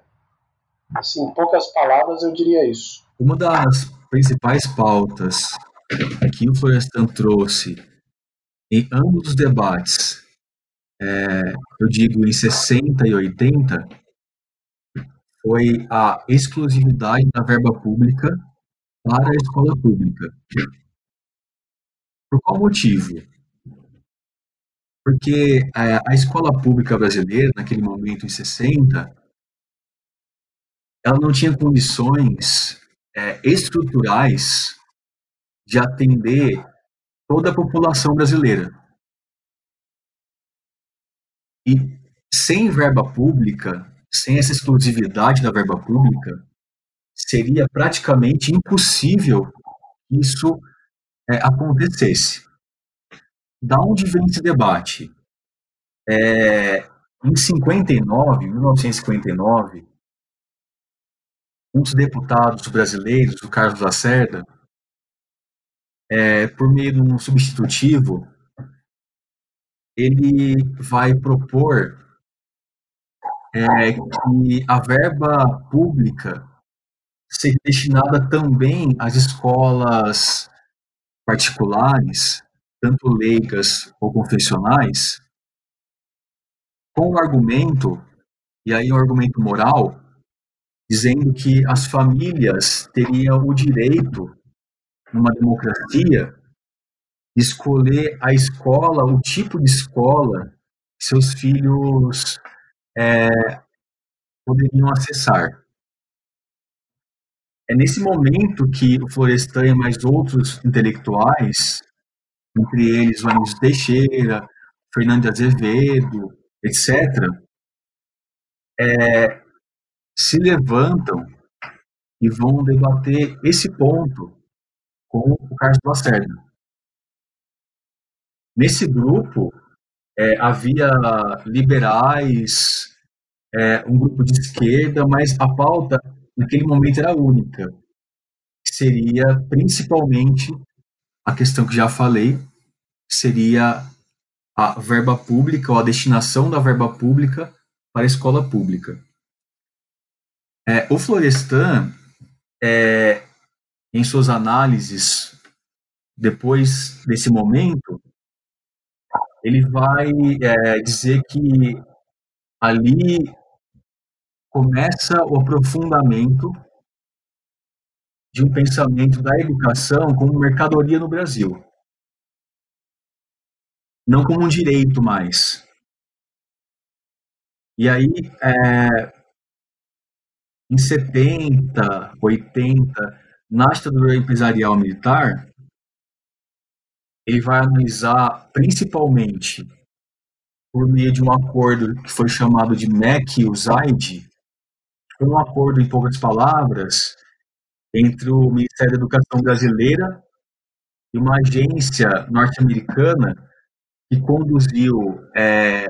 [SPEAKER 2] Assim, em poucas palavras eu diria isso.
[SPEAKER 3] Uma das principais pautas que o Florestan trouxe em ambos os debates, é, eu digo em 60 e 80, foi a exclusividade da verba pública para a escola pública. Por qual motivo? Porque a, a escola pública brasileira, naquele momento, em 60, ela não tinha condições é, estruturais de atender toda a população brasileira. E sem verba pública, sem essa exclusividade da verba pública, seria praticamente impossível isso é, acontecesse. Da onde vem esse debate? É, em 59, 1959, um dos deputados brasileiros, o Carlos Lacerda, é, por meio de um substitutivo, ele vai propor é, que a verba pública ser destinada também às escolas particulares, tanto leigas ou confessionais, com o argumento, e aí um argumento moral, dizendo que as famílias teriam o direito, numa democracia, de escolher a escola, o tipo de escola que seus filhos é, poderiam acessar. É nesse momento que o Florestan e mais outros intelectuais, entre eles o Anísio Teixeira, Fernando Azevedo, etc., é, se levantam e vão debater esse ponto com o Carlos Lacerda. Nesse grupo, é, havia liberais, é, um grupo de esquerda, mas a pauta naquele momento era única. Seria principalmente a questão que já falei, seria a verba pública ou a destinação da verba pública para a escola pública. É, o Florestan, é, em suas análises, depois desse momento, ele vai é, dizer que ali começa o aprofundamento de um pensamento da educação como mercadoria no Brasil. Não como um direito mais. E aí, é, em 70, 80, na ditadura empresarial militar, ele vai analisar principalmente por meio de um acordo que foi chamado de MEC-USAID, um acordo, em poucas palavras, entre o Ministério da Educação brasileira e uma agência norte-americana que conduziu é,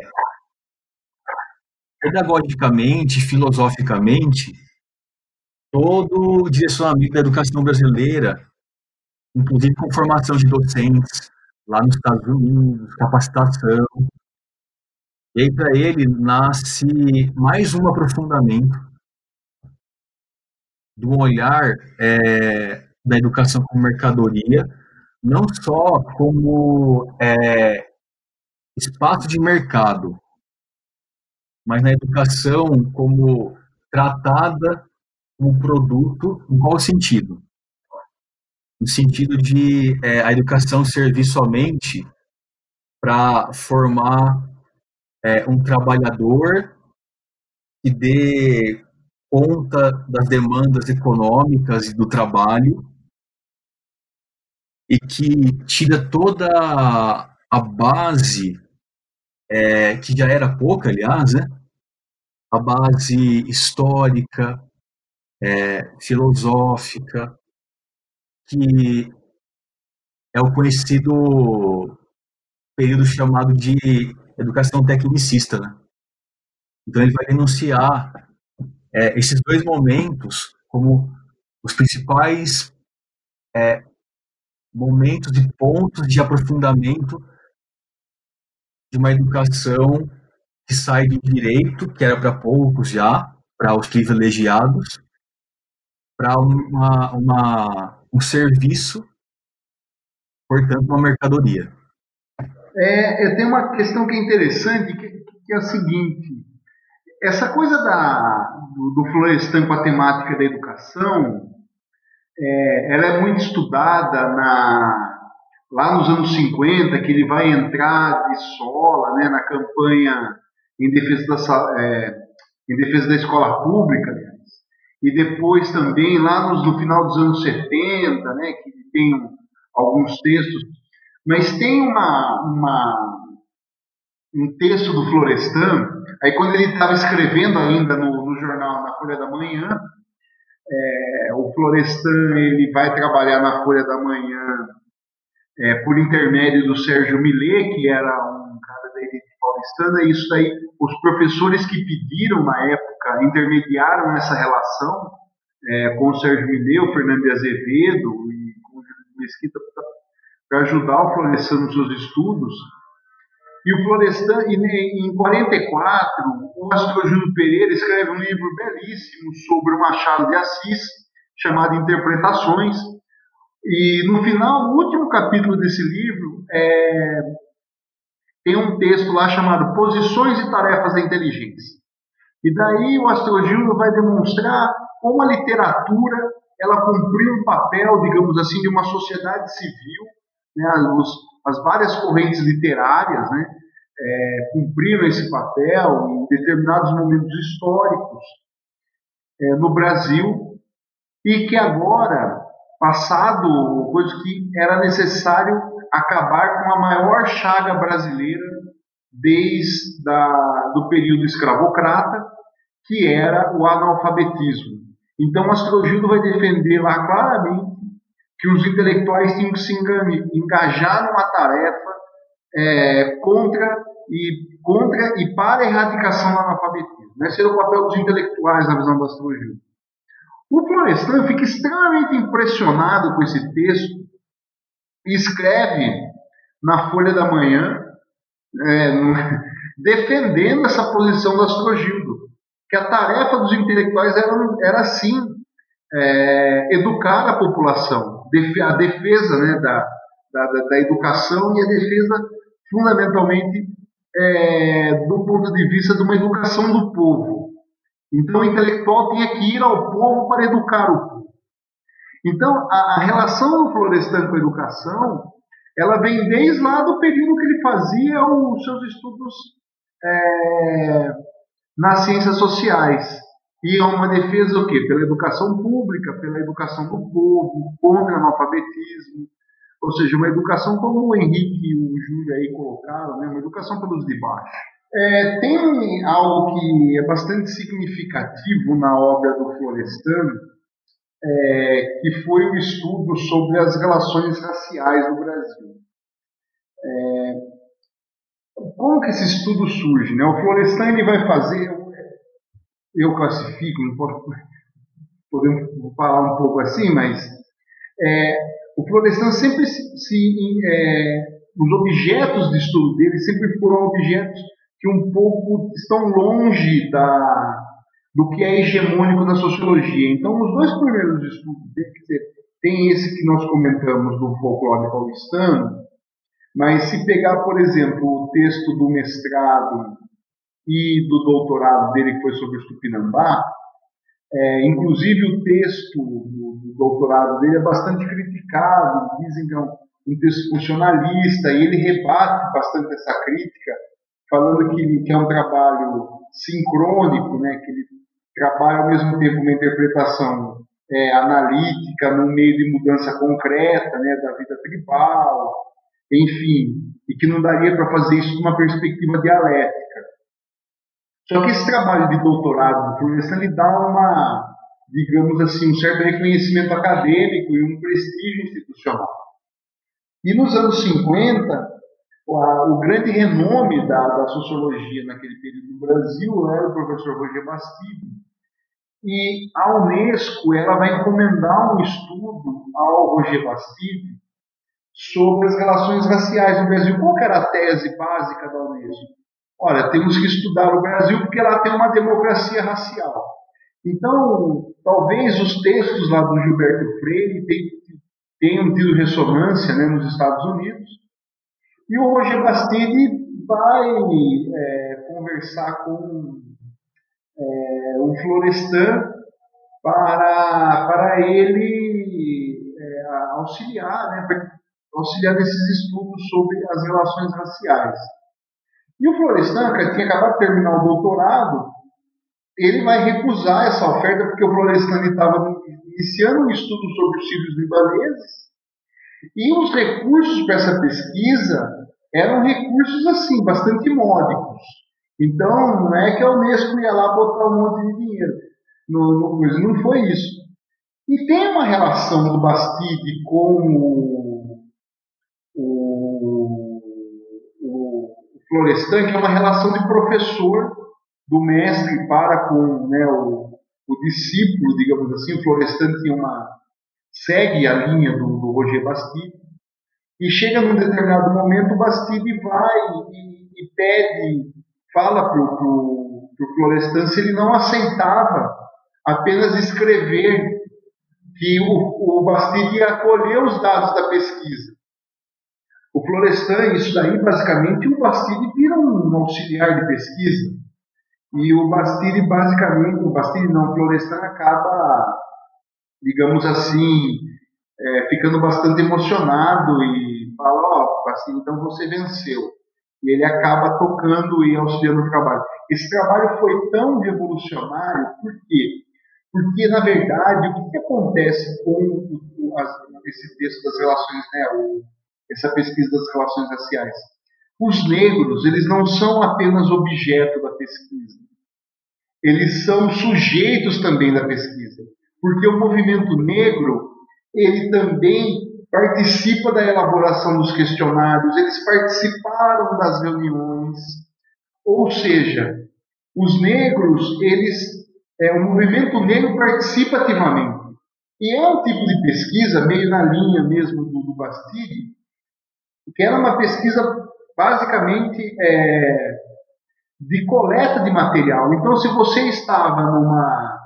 [SPEAKER 3] pedagogicamente, filosoficamente, todo o direcionamento da educação brasileira, inclusive com formação de docentes lá nos Estados Unidos, capacitação. E aí, para ele, nasce mais um aprofundamento do olhar é, da educação como mercadoria, não só como é, espaço de mercado, mas na educação como tratada como produto, em qual sentido? No sentido de é, a educação servir somente para formar é, um trabalhador que dê conta das demandas econômicas e do trabalho e que tira toda a base, é, que já era pouca, aliás, né? a base histórica, é, filosófica, que é o conhecido período chamado de educação tecnicista. Né? Então ele vai denunciar é, esses dois momentos como os principais é, momentos e pontos de aprofundamento de uma educação que sai do direito, que era para poucos já, para os privilegiados, para uma, uma, um serviço, portanto, uma mercadoria.
[SPEAKER 4] É, eu tenho uma questão que é interessante, que, que é a seguinte: essa coisa da, do, do Florestan com a temática da educação, é, ela é muito estudada na, lá nos anos 50, que ele vai entrar de sola né, na campanha em defesa da, é, em defesa da escola pública, e depois também lá nos, no final dos anos 70, né, que tem alguns textos, mas tem uma, uma um texto do Florestan, aí quando ele estava escrevendo ainda no, no, jornal, na Folha da Manhã, é, o Florestan ele vai trabalhar na Folha da Manhã é, por intermédio do Sérgio Millet, que era um cara da elite paulistana, e isso daí, os professores que pediram na época, intermediaram essa relação é, com o Sérgio Millet, o Fernando Azevedo e com o Mesquita para ajudar o Florestan nos seus estudos. E o Florestan, em 44, o Júlio Pereira escreve um livro belíssimo sobre o Machado de Assis, chamado Interpretações, e no final, o último capítulo desse livro, é, tem um texto lá chamado Posições e Tarefas da Inteligência. E daí o Astrogildo vai demonstrar como a literatura ela cumpriu um papel, digamos assim, de uma sociedade civil, né, os, as várias correntes literárias né, é, cumpriram esse papel em determinados momentos históricos é, no Brasil e que agora passado, coisa que era necessário acabar com a maior chaga brasileira desde da, do período escravocrata, que era o analfabetismo. Então, Astrogildo vai defender lá claramente que os intelectuais tinham que se engajar numa tarefa é, contra e contra e para a erradicação do analfabetismo. Esse era o papel dos intelectuais na visão do Astrogildo. O Florestan fica extremamente impressionado com esse texto e escreve na Folha da Manhã, é, defendendo essa posição do Astrogildo, que a tarefa dos intelectuais era, era sim, é, educar a população, a defesa né, da, da, da, educação e a defesa fundamentalmente é, do ponto de vista de uma educação do povo. Então, o intelectual tinha que ir ao povo para educar o povo. Então, a, a relação do Florestan com a educação, ela vem desde lá do período que ele fazia os seus estudos é, nas ciências sociais. E é uma defesa o quê? Pela educação pública, pela educação do povo, contra o analfabetismo, ou seja, uma educação como o Henrique e o Júlio aí colocaram, né? uma educação pelos de baixo. É, tem algo que é bastante significativo na obra do Florestan, é, que foi o estudo sobre as relações raciais no Brasil. É, como que esse estudo surge? Né? O Florestan ele vai fazer, eu classifico, podemos falar um pouco assim, mas é, o Florestan sempre se, se é, os objetos de estudo dele sempre foram objetos que um pouco estão longe da, do que é hegemônico da sociologia. Então, os dois primeiros estudos dele, tem esse que nós comentamos do folclore paulistano, mas se pegar, por exemplo, o texto do mestrado e do doutorado dele, que foi sobre o Tupinambá, é, inclusive o texto do, do, doutorado dele é bastante criticado, dizem que é um, um, texto funcionalista, e ele rebate bastante essa crítica, falando que, que é um trabalho sincrônico, né, que ele trabalha ao mesmo tempo uma interpretação é, analítica no meio de mudança concreta né, da vida tribal, enfim, e que não daria para fazer isso numa perspectiva dialética. Só que esse trabalho de doutorado do Florestan lhe dá uma, digamos assim, um certo reconhecimento acadêmico e um prestígio institucional. E nos anos 50, o, a, o grande renome da, da, sociologia naquele período no Brasil era o professor Roger Bastide. E a Unesco ela vai encomendar um estudo ao Roger Bastide sobre as relações raciais no Brasil. Qual era a tese básica da Unesco? Olha, temos que estudar o Brasil porque lá tem uma democracia racial. Então, talvez os textos lá do Gilberto Freire tenham tido ressonância né, nos Estados Unidos. E o Roger Bastide vai é, conversar com é, o Florestan para, para ele é, auxiliar, né, auxiliar nesses estudos sobre as relações raciais. E o Florestan, que tinha acabado de terminar o doutorado, ele vai recusar essa oferta porque o Florestan estava iniciando um estudo sobre os sírios libaneses e os recursos para essa pesquisa eram recursos assim, bastante módicos. Então, não é que a Unesco ia lá botar um monte de dinheiro. No, não foi isso. E tem uma relação do Bastide com o, Florestan, que é uma relação de professor do mestre para com né, o, o, discípulo, digamos assim. O Florestan tinha uma, segue a linha do, do Roger Bastide, e chega num determinado momento, o Bastide vai e, e pede, fala para o Florestan se ele não aceitava apenas escrever que o, o Bastide ia colher os dados da pesquisa. O Florestan, isso daí, basicamente, o Bastide vira um auxiliar de pesquisa. E o Bastide, basicamente, o Bastide não, o Florestan acaba, digamos assim, é, ficando bastante emocionado e fala, ó, oh, Bastide, então você venceu. E ele acaba tocando e auxiliando o trabalho. Esse trabalho foi tão revolucionário, por quê? Porque, na verdade, o que, que acontece com as, esse texto das relações, né, o, essa pesquisa das relações raciais. Os negros, eles não são apenas objeto da pesquisa. Eles são sujeitos também da pesquisa. Porque o movimento negro, ele também participa da elaboração dos questionários, eles participaram das reuniões. Ou seja, os negros, eles, é, o movimento negro participa ativamente. E é um tipo de pesquisa, meio na linha mesmo do, do Que era uma pesquisa basicamente é, de coleta de material. Então, se você estava numa,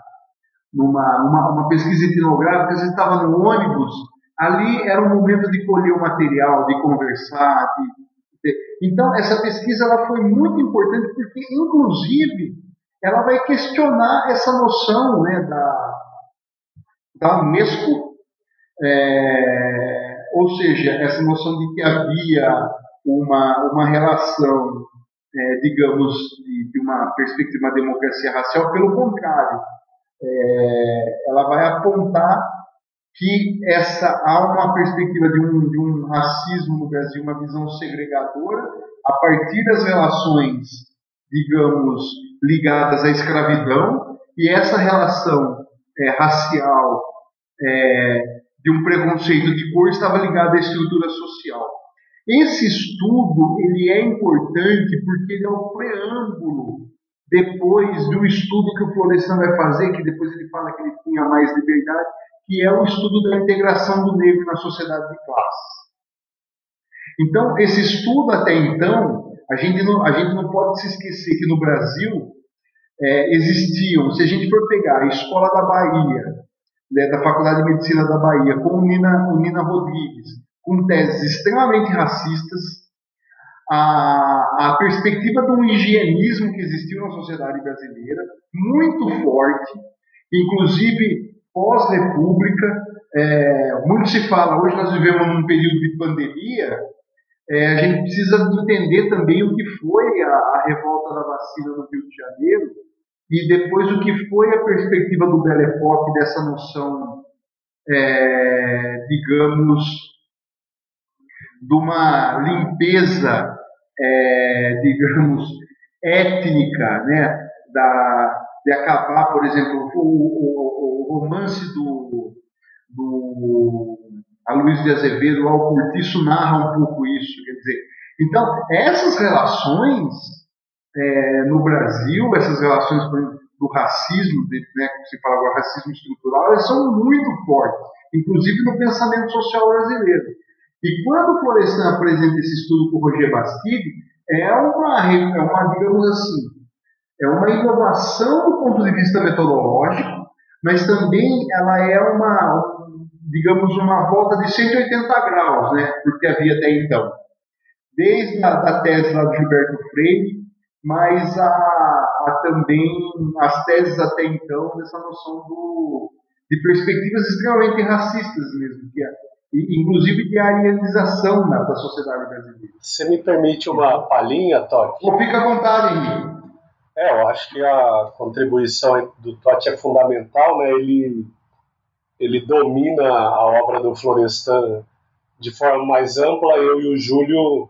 [SPEAKER 4] numa, numa uma pesquisa etnográfica, você estava no ônibus, ali era o momento de colher o material, de conversar. De, de... Então, essa pesquisa ela foi muito importante porque, inclusive, ela vai questionar essa noção né, da, da Unesco. É, ou seja, essa noção de que havia uma, uma relação, é, digamos, de, de, uma perspectiva de uma democracia racial, pelo contrário, é, ela vai apontar que essa há uma perspectiva de um, de um racismo no Brasil, uma visão segregadora, a partir das relações, digamos, ligadas à escravidão, e essa relação é, racial é, de um preconceito de cor estava ligada à estrutura social. Esse estudo ele é importante porque ele é o preâmbulo depois do estudo que o Florestan vai fazer, que depois ele fala que ele tinha mais liberdade, que é o estudo da integração do negro na sociedade de classe. Então, esse estudo até então, a gente não, a gente não pode se esquecer que no Brasil é, existiam, se a gente for pegar a Escola da Bahia, da Faculdade de Medicina da Bahia, com Nina, Nina Rodrigues, com teses extremamente racistas, a, a perspectiva de um higienismo que existiu na sociedade brasileira, muito forte, inclusive pós-república, é, muito se fala, hoje nós vivemos num período de pandemia, é, a gente precisa entender também o que foi a, a, revolta da vacina no Rio de Janeiro e depois o que foi a perspectiva do Belle Époque dessa noção, é, digamos, de uma limpeza, é, digamos, étnica, né, da, de acabar, por exemplo, o, o, o romance do, do Luiz de Azevedo, o Curtiço narra um pouco isso, quer dizer, então, essas relações é, no Brasil, essas relações do racismo, de, né, como se fala agora, racismo estrutural, elas são muito fortes, inclusive no pensamento social brasileiro. E quando o Florestan apresenta esse estudo com o Roger Bastide, é uma, é uma, digamos assim, é uma inovação do ponto de vista metodológico, mas também ela é uma, digamos, uma volta de 180 graus, né, porque havia até então. Desde a da tese lá do Gilberto Freire, mas a também as teses até então dessa noção do, de perspectivas extremamente racistas mesmo, que é inclusive de arianização na, da sociedade brasileira.
[SPEAKER 2] Você me permite uma palhinha, Totti?
[SPEAKER 4] Fica à vontade, Henrique.
[SPEAKER 2] É, eu acho que a contribuição do Totti é fundamental, né? Ele, ele domina a obra do Florestan de forma mais ampla, eu e o Júlio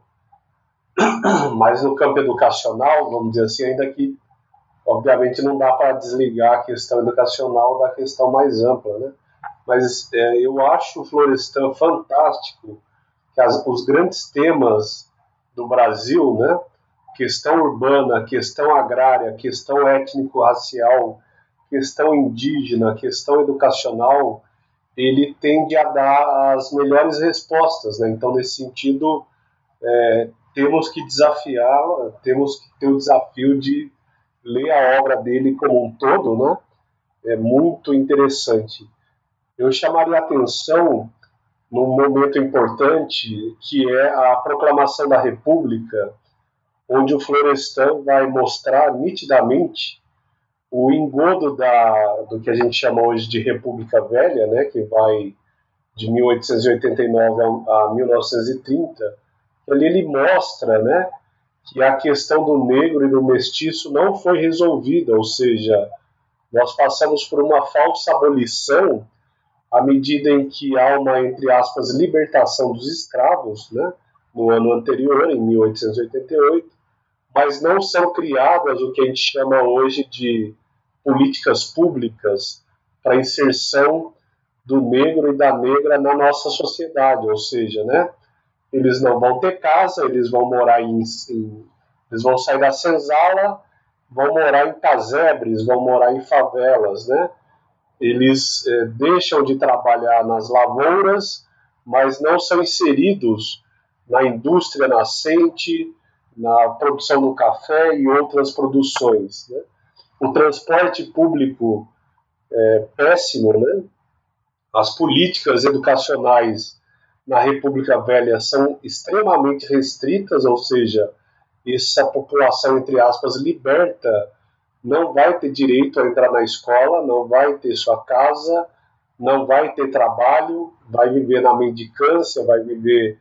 [SPEAKER 2] mais no campo educacional, vamos dizer assim, ainda que obviamente não dá para desligar a questão educacional da questão mais ampla, né? mas é, eu acho o Florestan fantástico, que as, os grandes temas do Brasil, né, questão urbana, questão agrária, questão étnico-racial, questão indígena, questão educacional, ele tende a dar as melhores respostas, né? Então, nesse sentido, é, temos que desafiar, temos que ter o desafio de ler a obra dele como um todo, né? É muito interessante eu chamaria atenção num momento importante que é a proclamação da República, onde o Florestan vai mostrar nitidamente o engodo da, do que a gente chama hoje de República Velha, né, que vai de 1889 a, a 1930, ali ele mostra né, que a questão do negro e do mestiço não foi resolvida, ou seja, nós passamos por uma falsa abolição à medida em que há uma, entre aspas, libertação dos escravos, né, no ano anterior, em 1888, mas não são criadas o que a gente chama hoje de políticas públicas para inserção do negro e da negra na nossa sociedade, ou seja, né, eles não vão ter casa, eles vão morar em, em eles vão sair da senzala, vão morar em casebres, vão morar em favelas, né? eles é, deixam de trabalhar nas lavouras, mas não são inseridos na indústria nascente, na produção do café e outras produções. Né? O transporte público é péssimo, né? as políticas educacionais na República Velha são extremamente restritas, ou seja, essa população, entre aspas, liberta não vai ter direito a entrar na escola, não vai ter sua casa, não vai ter trabalho, vai viver na mendicância, vai viver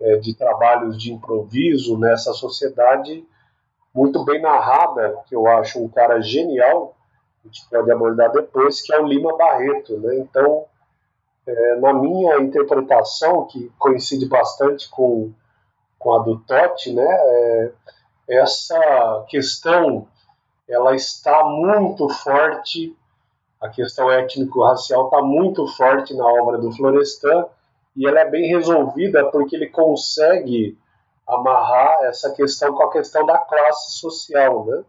[SPEAKER 2] é, de trabalhos de improviso nessa sociedade muito bem narrada, que eu acho um cara genial, a gente pode abordar depois, que é o Lima Barreto. Né? Então, é, na minha interpretação, que coincide bastante com, com a do Totti, né, é, essa questão ela está muito forte, a questão étnico-racial está muito forte na obra do Florestan, e ela é bem resolvida porque ele consegue amarrar essa questão com a questão da classe social, né?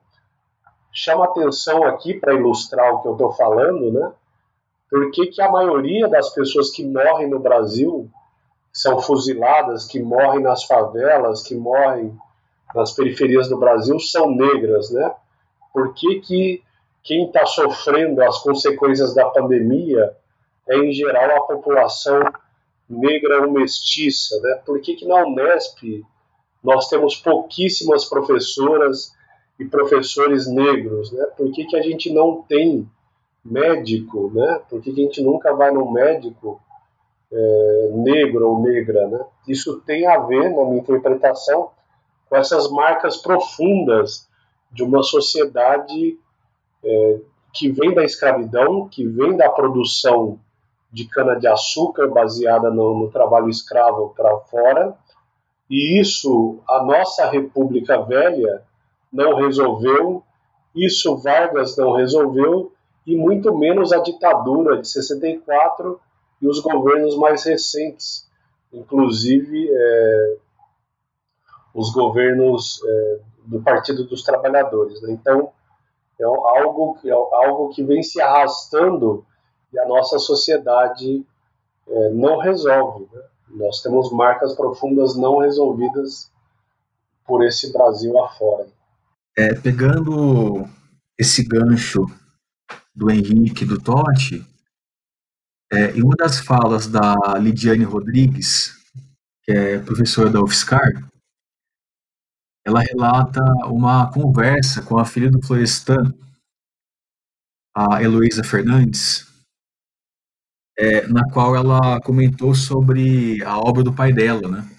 [SPEAKER 2] Chama atenção aqui para ilustrar o que eu estou falando, né? Por que, que a maioria das pessoas que morrem no Brasil são fuziladas, que morrem nas favelas, que morrem nas periferias do Brasil são negras, né? Por que, que quem está sofrendo as consequências da pandemia é, em geral, a população negra ou mestiça, né? Por que, que na Unesp nós temos pouquíssimas professoras e professores negros, né? Por que, que a gente não tem médico, né? Por que, a gente nunca vai no médico é, negro ou negra, né? Isso tem a ver, na minha interpretação, com essas marcas profundas de uma sociedade é, que vem da escravidão, que vem da produção de cana-de-açúcar baseada no, no trabalho escravo para fora, e isso a nossa República Velha não resolveu, isso Vargas não resolveu, e muito menos a ditadura de 64 e os governos mais recentes, inclusive é, os governos é, do Partido dos Trabalhadores. Né? Então, é algo, é algo que vem se arrastando e a nossa sociedade é, não resolve. Né? Nós temos marcas profundas não resolvidas por esse Brasil afora.
[SPEAKER 3] É, pegando esse gancho do Henrique do Totti, é, em uma das falas da Lidiane Rodrigues, que é professora da UFSCar, ela relata uma conversa com a filha do Florestan, a Heloísa Fernandes, é, na qual ela comentou sobre a obra do pai dela, né?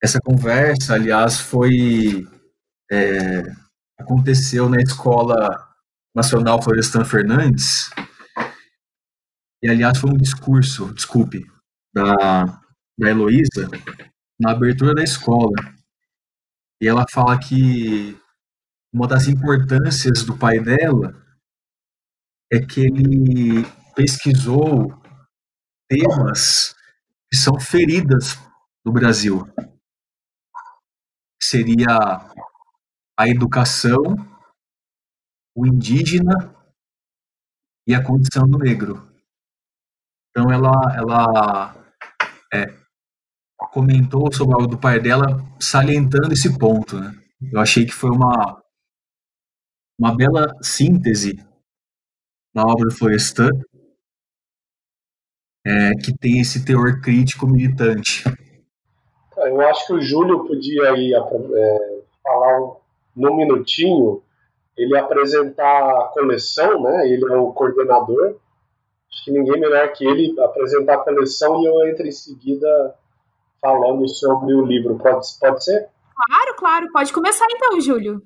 [SPEAKER 3] Essa conversa, aliás, foi é, aconteceu na Escola Nacional Florestan Fernandes, e aliás foi um discurso, desculpe, da, da Heloísa, na abertura da escola. E ela fala que uma das importâncias do pai dela é que ele pesquisou temas que são feridas no Brasil. Seria a educação, o indígena e a condição do negro. Então ela, ela é, comentou sobre algo do pai dela, salientando esse ponto. Né? Eu achei que foi uma, uma bela síntese na obra Florestan, é, que tem esse teor crítico militante.
[SPEAKER 2] Eu acho que o Júlio podia aí é, falar um, num minutinho, ele apresentar a coleção, né? Ele é o coordenador. Acho que ninguém melhor que ele apresentar a coleção e eu entro em seguida falando sobre o livro. Pode, pode ser?
[SPEAKER 1] Claro, claro. Pode começar então, Júlio.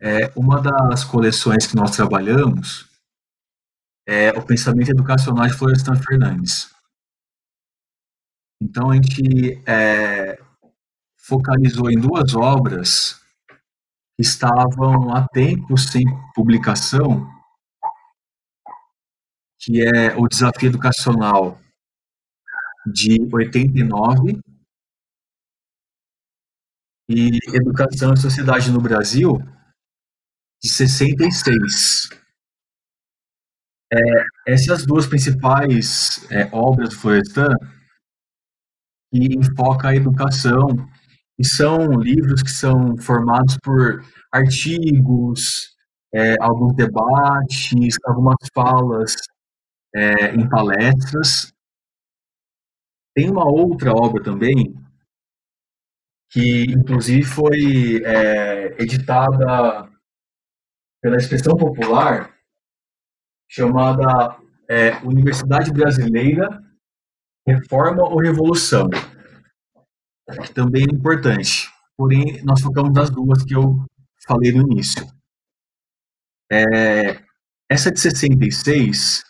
[SPEAKER 3] É, uma das coleções que nós trabalhamos é o pensamento educacional de Florestan Fernandes. Então a gente é, focalizou em duas obras estavam há tempo sem publicação, que é o Desafio Educacional de 89 e Educação e Sociedade no Brasil de 66. É, essas duas principais é, obras do Florestan que enfoca a educação e são livros que são formados por artigos, é, alguns debates, algumas falas é, em palestras. Tem uma outra obra também que inclusive foi é, editada pela expressão popular chamada é, Universidade Brasileira Reforma ou Revolução, também é importante. Porém, nós focamos nas duas que eu falei no início. É, essa de 66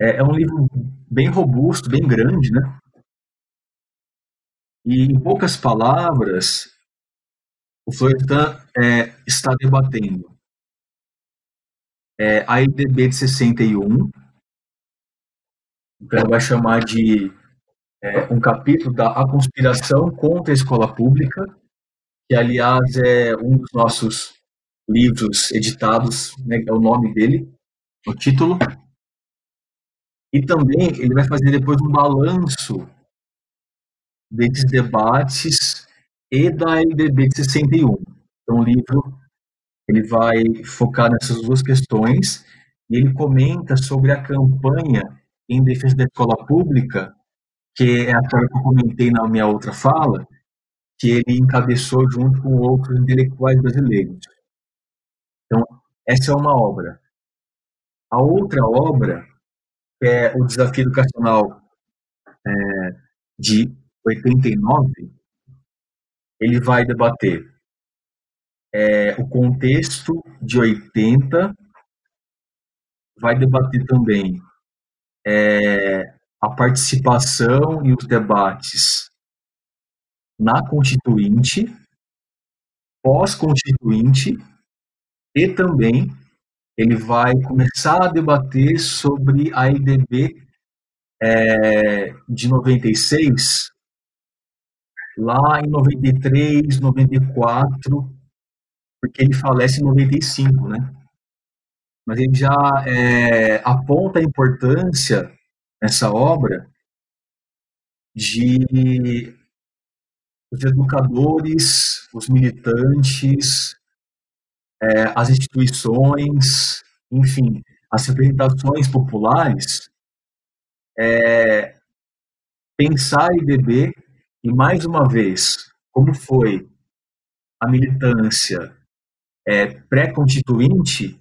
[SPEAKER 3] é, é um livro bem robusto, bem grande, né? E, em poucas palavras, o Florestan é, está debatendo é, a IDB de 61, então vai chamar de é, um capítulo da A Conspiração contra a Escola Pública, que, aliás, é um dos nossos livros editados, né, é o nome dele, o título. E também ele vai fazer depois um balanço desses debates e da LDB de 61. Então, o livro ele vai focar nessas duas questões e ele comenta sobre a campanha em defesa da escola pública, que é aquela que eu comentei na minha outra fala, que ele encabeçou junto com outros intelectuais brasileiros. Então, essa é uma obra. A outra obra, é o Desafio Educacional é, de 89, ele vai debater é, o contexto de 80, vai debater também é, a participação e os debates na Constituinte, pós-Constituinte, e também ele vai começar a debater sobre a IDB é, de 96, lá em 93, 94, porque ele falece em 95, né? Mas ele já é, aponta a importância nessa obra de os educadores, os militantes, é, as instituições, enfim, as representações populares, é, pensar a IDB e, mais uma vez, como foi a militância é, pré-constituinte,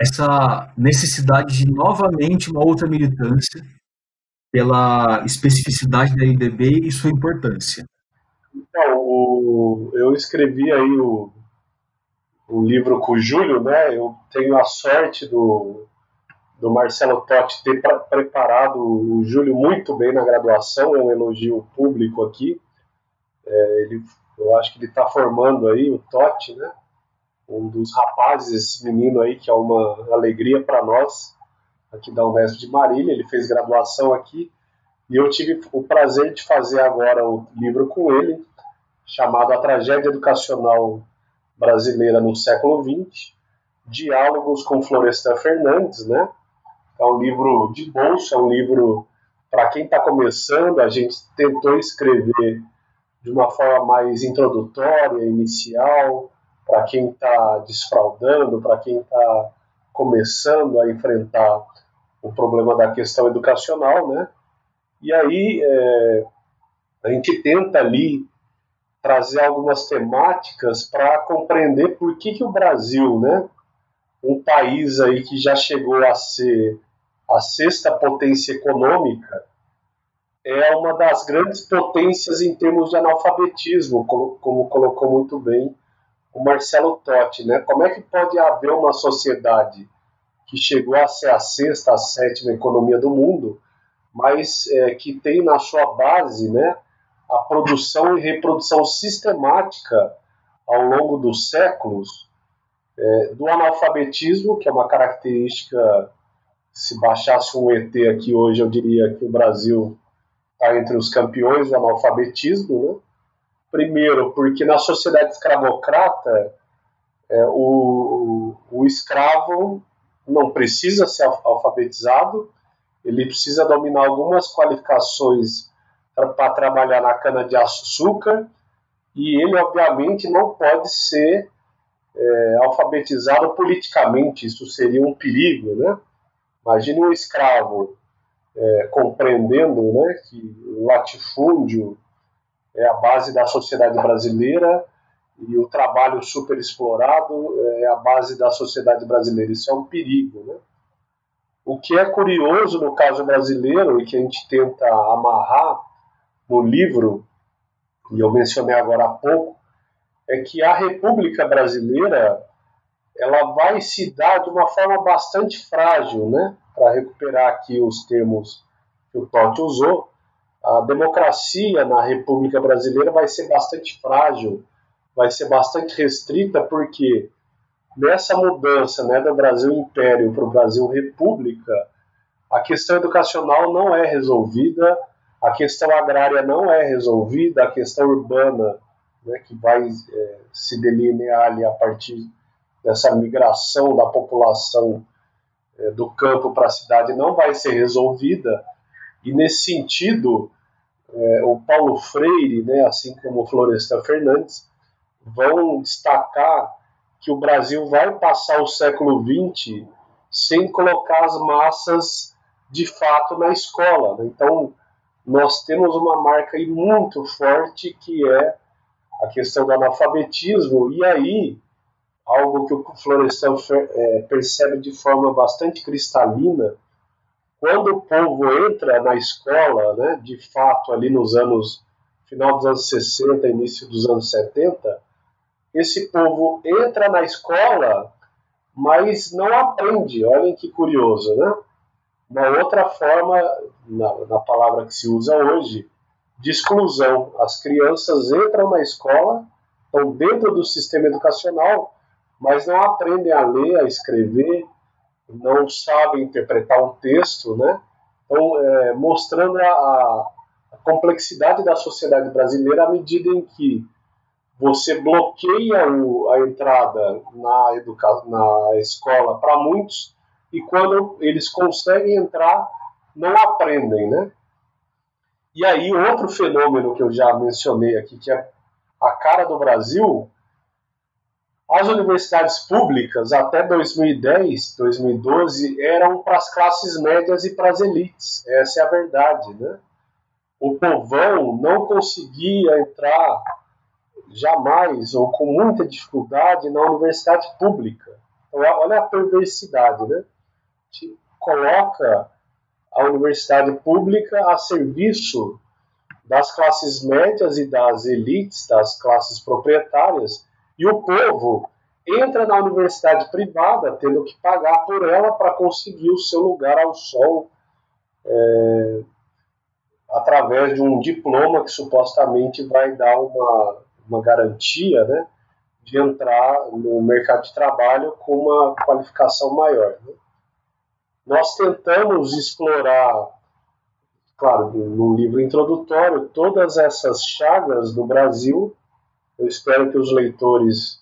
[SPEAKER 3] essa necessidade de novamente uma outra militância pela especificidade da IDB e sua importância.
[SPEAKER 2] Então, o, eu escrevi aí o, o livro com o Júlio, né? Eu tenho a sorte do, do Marcelo Totti ter pra, preparado o Júlio muito bem na graduação, é um elogio público aqui. É, ele, eu acho que ele está formando aí o Totti, né? Um dos rapazes, esse menino aí, que é uma alegria para nós, aqui da Unesp de Marília. Ele fez graduação aqui e eu tive o prazer de fazer agora o livro com ele, chamado A Tragédia Educacional brasileira no século XX, Diálogos com Florestan Fernandes, né? É um livro de bolso, é um livro para quem está começando. A gente tentou escrever de uma forma mais introdutória, inicial, para quem está desfraudando, para quem está começando a enfrentar o problema da questão educacional, né? E aí é, a gente tenta ali trazer algumas temáticas para compreender por que, que o Brasil, né, um país aí que já chegou a ser a sexta potência econômica, é uma das grandes potências em termos de analfabetismo, como, como colocou muito bem o Marcelo Totti, né? Como é que pode haver uma sociedade que chegou a ser a sexta, a sétima economia do mundo, mas é, que tem na sua base, né, a produção e reprodução sistemática ao longo dos séculos é, do analfabetismo, que é uma característica, se baixasse um ET aqui hoje, eu diria que o Brasil está entre os campeões do analfabetismo. Né? Primeiro, porque na sociedade escravocrata, é, o, o escravo não precisa ser alfabetizado, ele precisa dominar algumas qualificações para trabalhar na cana-de-açúcar e ele, obviamente, não pode ser é, alfabetizado politicamente, isso seria um perigo, né? Imagine um escravo é, compreendendo né, que o latifúndio é a base da sociedade brasileira e o trabalho superexplorado é a base da sociedade brasileira. Isso é um perigo, né? O que é curioso no caso brasileiro e que a gente tenta amarrar no livro, e eu mencionei agora há pouco, é que a República Brasileira ela vai se dar de uma forma bastante frágil, né? Para recuperar aqui os termos que o Totti usou, a democracia na República Brasileira vai ser bastante frágil, vai ser bastante restrita, porque nessa mudança né, do Brasil Império para o Brasil República, a questão educacional não é resolvida, a questão agrária não é resolvida, a questão urbana, né, que vai é, se delinear ali a partir dessa migração da população é, do campo para a cidade, não vai ser resolvida. E nesse sentido, é, o Paulo Freire, né, assim como o Florestan Fernandes, vão destacar que o Brasil vai passar o século XX sem colocar as massas de fato na escola. Né? Então, nós temos uma marca aí muito forte que é a questão do analfabetismo, e aí, algo que o Florestan é, percebe de forma bastante cristalina, quando o povo entra na escola, né, de fato, ali nos anos, final dos anos 60, início dos anos 70, esse povo entra na escola, mas não aprende. Olhem que curioso, né? Uma outra forma, na, na palavra que se usa hoje, de exclusão. As crianças entram na escola, estão dentro do sistema educacional, mas não aprendem a ler, a escrever, não sabem interpretar um texto, né? Então, é, mostrando a, a, complexidade da sociedade brasileira à medida em que você bloqueia o, a entrada na, educa na escola para muitos e quando eles conseguem entrar, não aprendem, né? E aí, outro fenômeno que eu já mencionei aqui, que é a cara do Brasil, as universidades públicas, até 2010, 2012, eram para as classes médias e para as elites. Essa é a verdade, né? O povão não conseguia entrar jamais ou com muita dificuldade na universidade pública. Então, olha a perversidade, né? Te coloca a universidade pública a serviço das classes médias e das elites, das classes proprietárias, e o povo entra na universidade privada tendo que pagar por ela para conseguir o seu lugar ao sol é, através de um diploma que supostamente vai dar uma, uma garantia né, de entrar no mercado de trabalho com uma qualificação maior. Né. Nós tentamos explorar, claro, num livro introdutório, todas essas chagas do Brasil eu espero que os leitores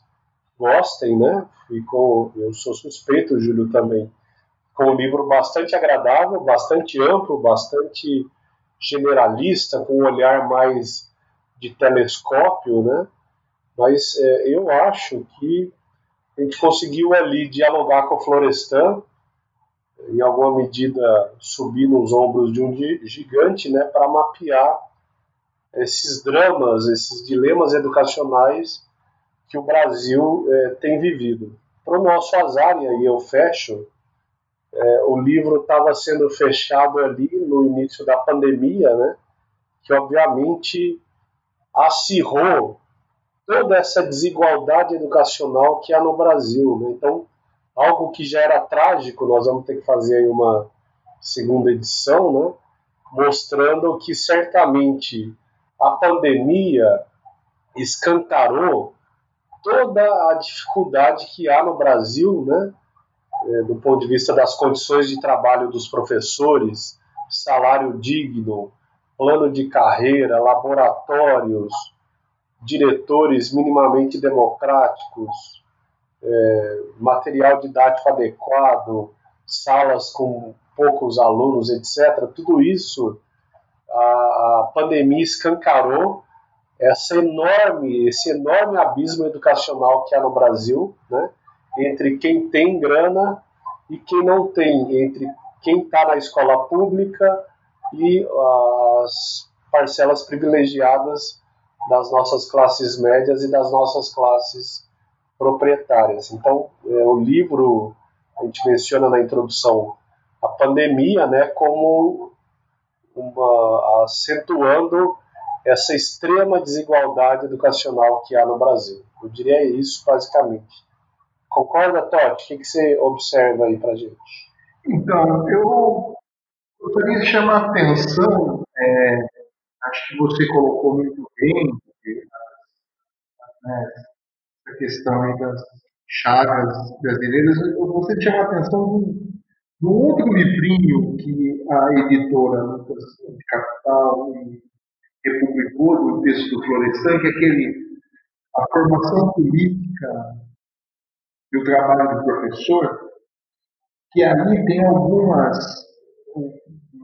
[SPEAKER 2] gostem, né? Ficou, eu sou suspeito, Júlio também, com um livro bastante agradável, bastante amplo, bastante generalista, com um olhar mais de telescópio, né? Mas é, eu acho que a gente conseguiu ali dialogar com o Florestan, em alguma medida subir nos ombros de um gigante, né, para mapear esses dramas, esses dilemas educacionais que o Brasil é, tem vivido. Para o nosso azar, e aí eu fecho, é, o livro estava sendo fechado ali no início da pandemia, né, que obviamente acirrou toda essa desigualdade educacional que há no Brasil. Né? Então, algo que já era trágico, nós vamos ter que fazer aí uma segunda edição, né? mostrando que certamente a pandemia escancarou toda a dificuldade que há no Brasil, né, é, do ponto de vista das condições de trabalho dos professores, salário digno, plano de carreira, laboratórios, diretores minimamente democráticos, é, material didático adequado, salas com poucos alunos, etc. Tudo isso a, pandemia escancarou essa enorme, esse enorme abismo educacional que há no Brasil, né, entre quem tem grana e quem não tem, entre quem está na escola pública e as parcelas privilegiadas das nossas classes médias e das nossas classes proprietárias. Então, é, o livro, a gente menciona na introdução a pandemia né, como uma, acentuando essa extrema desigualdade educacional que há no Brasil. Eu diria isso basicamente. Concorda, Totti? O que, que você observa aí para gente?
[SPEAKER 4] Então, eu gostaria de chamar a atenção, é, acho que você colocou muito bem né, essa questão aí das chagas brasileiras, eu gostaria de chamar a atenção de um outro livrinho que a editora Lucas de Capital republicou do texto do Florestan, que é aquele A Formação Política e o Trabalho do Professor, que ali tem algumas,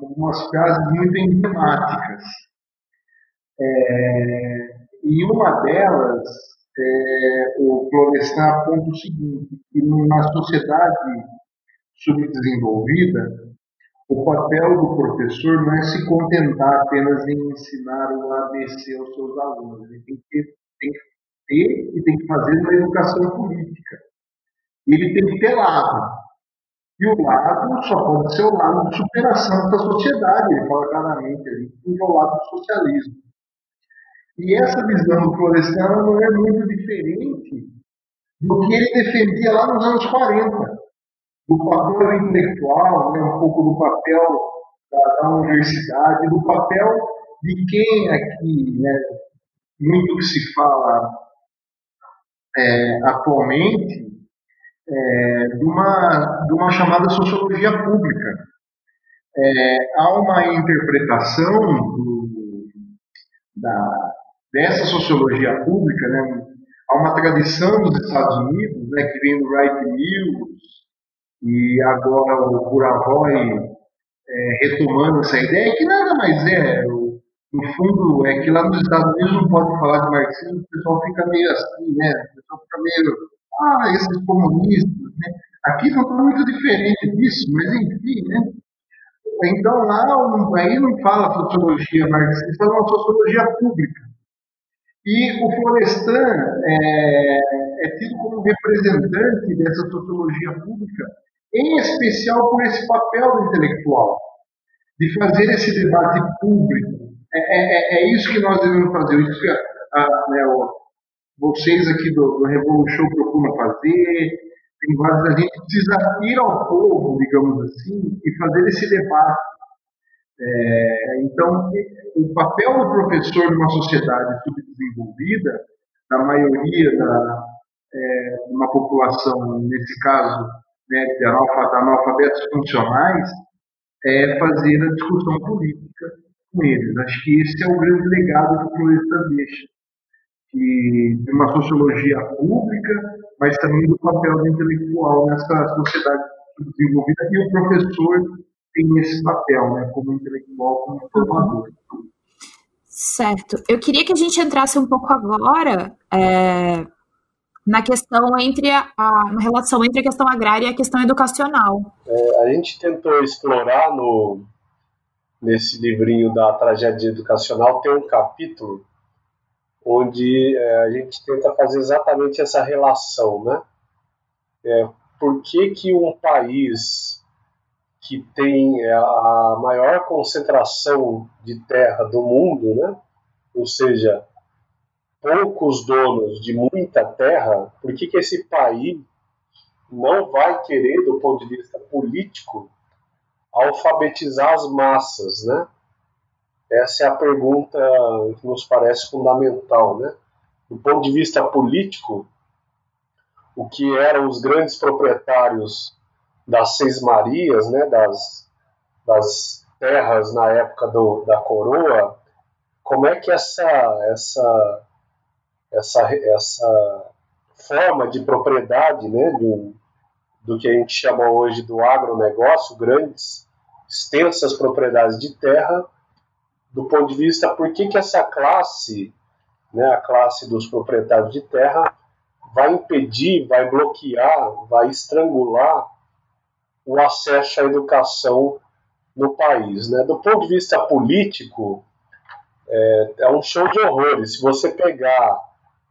[SPEAKER 4] algumas frases muito emblemáticas. É, e uma delas, é, o Florestan aponta o seguinte, que na sociedade subdesenvolvida, o papel do professor não é se contentar apenas em ensinar o ABC aos seus alunos. Ele tem que, tem que ter e tem que fazer uma educação política. Ele tem que ter lado. E o lado só pode ser o lado de superação da sociedade. Ele fala claramente ali, que é o lado do socialismo. E essa visão do Florestan não é muito diferente do que ele defendia lá nos anos 40 do papel intelectual, né, um pouco do papel da, da, universidade, do papel de quem aqui, né, muito se fala é, atualmente, é, de, uma, de uma chamada sociologia pública. É, há uma interpretação do, da, dessa sociologia pública, né, há uma tradição nos Estados Unidos, né, que vem do Wright Mills, e agora o Buravoy é, retomando essa ideia, que nada mais é, no fundo, é que lá nos Estados Unidos não pode falar de marxismo, o pessoal fica meio assim, né? O pessoal fica meio, ah, esses comunistas, né? Aqui não está muito diferente disso, mas enfim, né? Então lá, aí não fala sociologia marxista, é uma sociologia pública. E o Florestan é, é tido como representante dessa sociologia pública em especial por esse papel do intelectual, de fazer esse debate público. É, é, é, é isso que nós devemos fazer, isso que a, a, né, vocês aqui do, do Revolution procuram fazer, tem vários, a gente precisa ir ao povo, digamos assim, e fazer esse debate. É, então, o papel do professor numa sociedade subdesenvolvida, na maioria da é, uma população, nesse caso, né, de analfabetos funcionais, é fazer a discussão política com eles. Acho que esse é o grande legado que o Florestan deixa, que de uma sociologia pública, mas também do papel do intelectual nessa sociedade desenvolvida, e o professor tem esse papel, né, como intelectual, como formador.
[SPEAKER 1] Certo. Eu queria que a gente entrasse um pouco agora é, na questão entre a, a, relação entre a questão agrária e a questão educacional.
[SPEAKER 2] É, a gente tentou explorar no nesse livrinho da tragédia educacional tem um capítulo onde é, a gente tenta fazer exatamente essa relação, né? É, por que, que um país que tem é, a maior concentração de terra do mundo, né? Ou seja, poucos donos de muita terra, por que, que esse país não vai querer, do ponto de vista político, alfabetizar as massas, né? Essa é a pergunta que nos parece fundamental, né? Do ponto de vista político, o que eram os grandes proprietários das Seis Marias, né? Das, das terras na época do, da coroa, como é que essa, essa essa, essa forma de propriedade né, do, do que a gente chama hoje do agronegócio, grandes, extensas propriedades de terra, do ponto de vista por que, que essa classe, né, a classe dos proprietários de terra, vai impedir, vai bloquear, vai estrangular o acesso à educação no país. Né? Do ponto de vista político, é, é um show de horrores. Se você pegar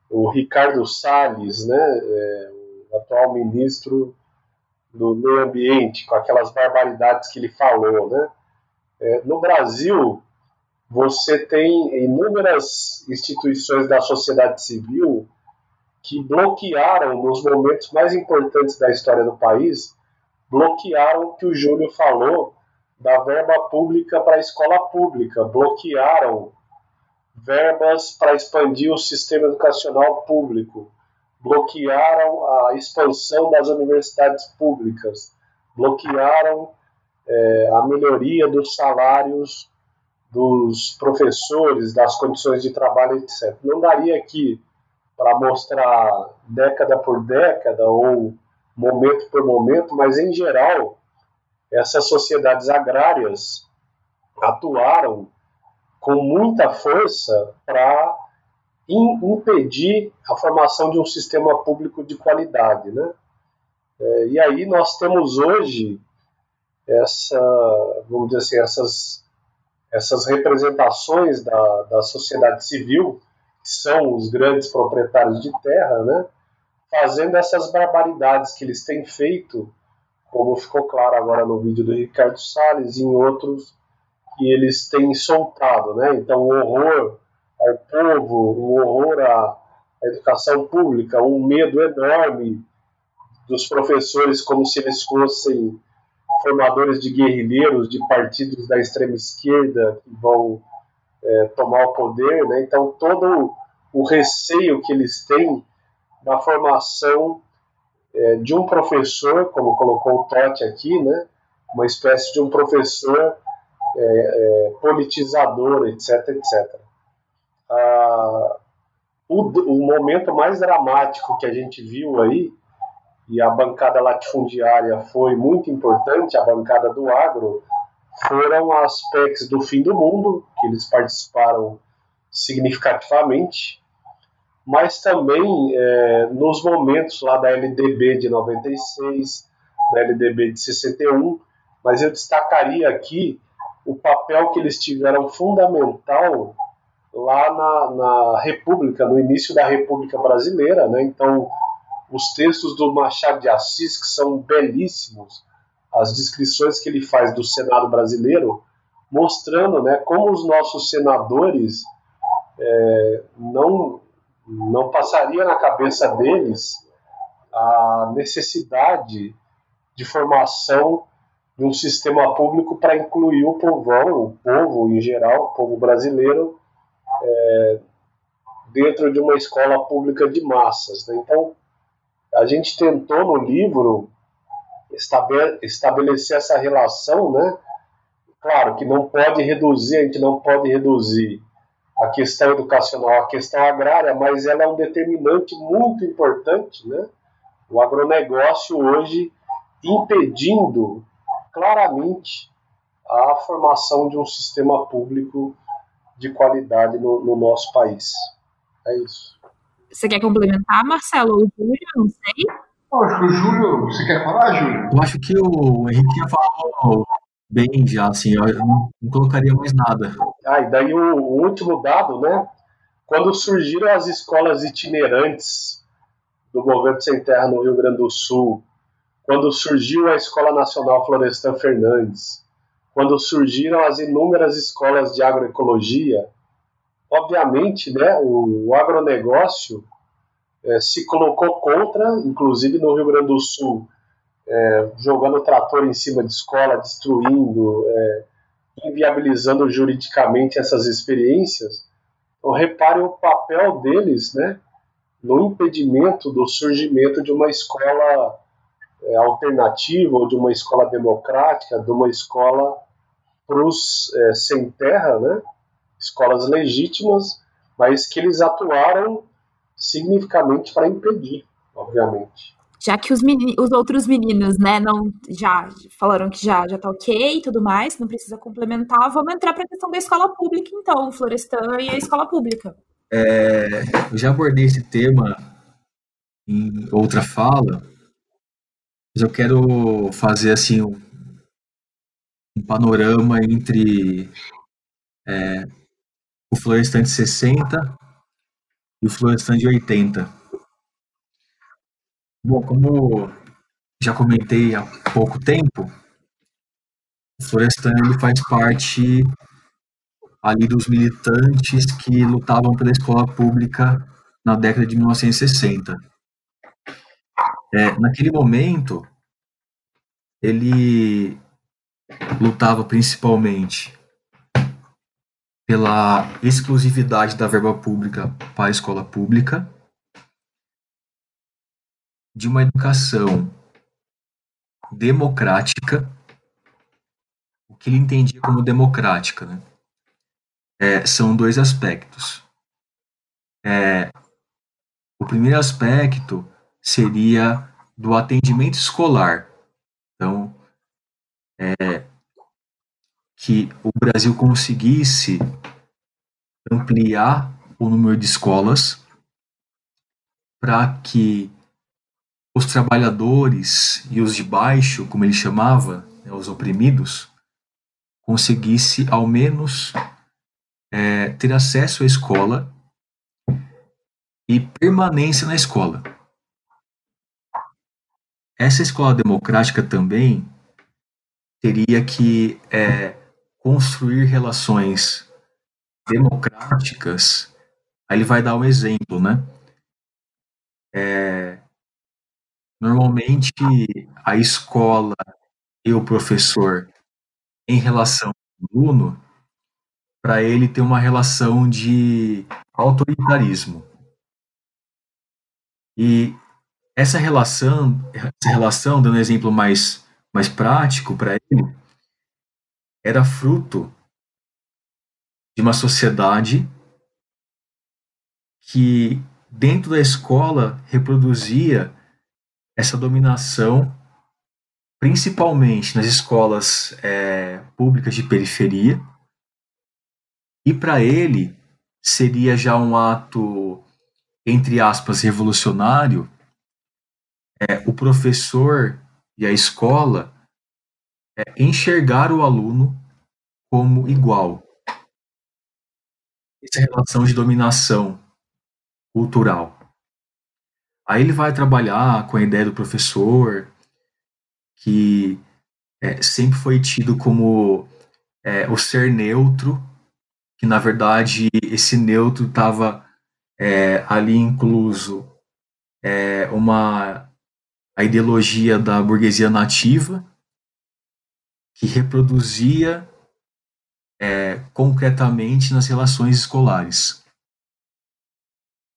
[SPEAKER 2] o Ricardo Salles, né, é, o atual ministro do meio ambiente, com aquelas barbaridades que ele falou, né? É, no Brasil, você tem inúmeras instituições da sociedade civil que bloquearam, nos momentos mais importantes da história do país, bloquearam o que o Júlio falou da verba pública para a escola pública, bloquearam verbas para expandir o sistema educacional público, bloquearam a expansão das universidades públicas, bloquearam é, a melhoria dos salários dos professores, das condições de trabalho, etc. Não daria aqui para mostrar década por década ou momento por momento, mas em geral essas sociedades agrárias atuaram com muita força para impedir a formação de um sistema público de qualidade, né? É, e aí nós temos hoje essa, vamos dizer assim, essas, essas representações da, da sociedade civil, que são os grandes proprietários de terra, né? Fazendo essas barbaridades que eles têm feito, como ficou claro agora no vídeo do Ricardo Salles e em outros que eles têm soltado, né? Então, o horror ao povo, o horror à educação pública, um medo enorme dos professores, como se eles fossem formadores de guerrilheiros de partidos da extrema esquerda que vão é, tomar o poder, né? Então, todo o receio que eles têm da formação é, de um professor, como colocou o Totti aqui, né? Uma espécie de um professor é, é, politizador, etc, etc. Ah, o, o momento mais dramático que a gente viu aí, e a bancada latifundiária foi muito importante, a bancada do agro, foram as PECs do fim do mundo, que eles participaram significativamente, mas também é, nos momentos lá da LDB de 96, da LDB de 61, mas eu destacaria aqui o papel que eles tiveram fundamental lá na, na República, no início da República Brasileira, né? Então, os textos do Machado de Assis, que são belíssimos, as descrições que ele faz do Senado brasileiro, mostrando né, como os nossos senadores é, não, não passaria na cabeça deles a necessidade de formação de um sistema público para incluir o povão, o povo em geral, o povo brasileiro, é, dentro de uma escola pública de massas. Né? Então, a gente tentou no livro estabelecer essa relação, né? Claro que não pode reduzir, a gente não pode reduzir a questão educacional à questão agrária, mas ela é um determinante muito importante, né? O agronegócio hoje impedindo claramente a formação de um sistema público de qualidade no, no nosso país. É isso.
[SPEAKER 1] Você quer complementar, Marcelo? O Júlio, não sei.
[SPEAKER 4] acho que o Júlio. Você quer falar, Júlio?
[SPEAKER 3] Eu acho que o Henrique já falou bem já, assim, eu não, não colocaria mais nada.
[SPEAKER 2] Ah, e daí o, o último dado, né? Quando surgiram as escolas itinerantes do Movimento Sem Terra no Rio Grande do Sul, quando surgiu a Escola Nacional Florestan Fernandes, quando surgiram as inúmeras escolas de agroecologia, obviamente, né, o, o agronegócio é, se colocou contra, inclusive no Rio Grande do Sul, é, jogando trator em cima de escola, destruindo, é, inviabilizando juridicamente essas experiências. Então, repare o papel deles né, no impedimento do surgimento de uma escola é, alternativa ou de uma escola democrática, de uma escola para os é, sem terra, né? escolas legítimas, mas que eles atuaram significativamente para impedir, obviamente.
[SPEAKER 1] Já que os, os outros meninos, né, não já falaram que já já tá ok e tudo mais, não precisa complementar, vamos entrar para a questão da escola pública, então, Florestan e a escola pública.
[SPEAKER 3] É, eu já abordei esse tema em outra fala, mas eu quero fazer assim um, um panorama entre é, o Florestan de 60 e o Florestan de 80. Bom, como já comentei há pouco tempo, o Florestan ele faz parte ali dos militantes que lutavam pela escola pública na década de 1960. É, naquele momento, ele lutava principalmente pela exclusividade da verba pública para a escola pública, de uma educação democrática, o que ele entendia como democrática, né? É, são dois aspectos. É, o primeiro aspecto seria do atendimento escolar. Então, é, que o Brasil conseguisse ampliar o número de escolas para que os trabalhadores e os de baixo, como ele chamava, né, os oprimidos, conseguisse ao menos é, ter acesso à escola e permanência na escola. Essa escola democrática também teria que é, construir relações democráticas. Aí ele vai dar um exemplo, né? É, normalmente a escola e o professor, em relação ao aluno, para ele ter uma relação de autoritarismo. E essa relação, essa relação, dando um exemplo mais, mais prático para ele, era fruto de uma sociedade que, dentro da escola, reproduzia essa dominação, principalmente nas escolas é, públicas de periferia, e para ele seria já um ato, entre aspas, revolucionário, é, o professor e a escola é enxergar o aluno como igual. Essa relação de dominação cultural. Aí ele vai trabalhar com a ideia do professor, que é, sempre foi tido como é, o ser neutro, que na verdade esse neutro estava é, ali incluso é, uma a ideologia da burguesia nativa, que reproduzia é, concretamente nas relações escolares.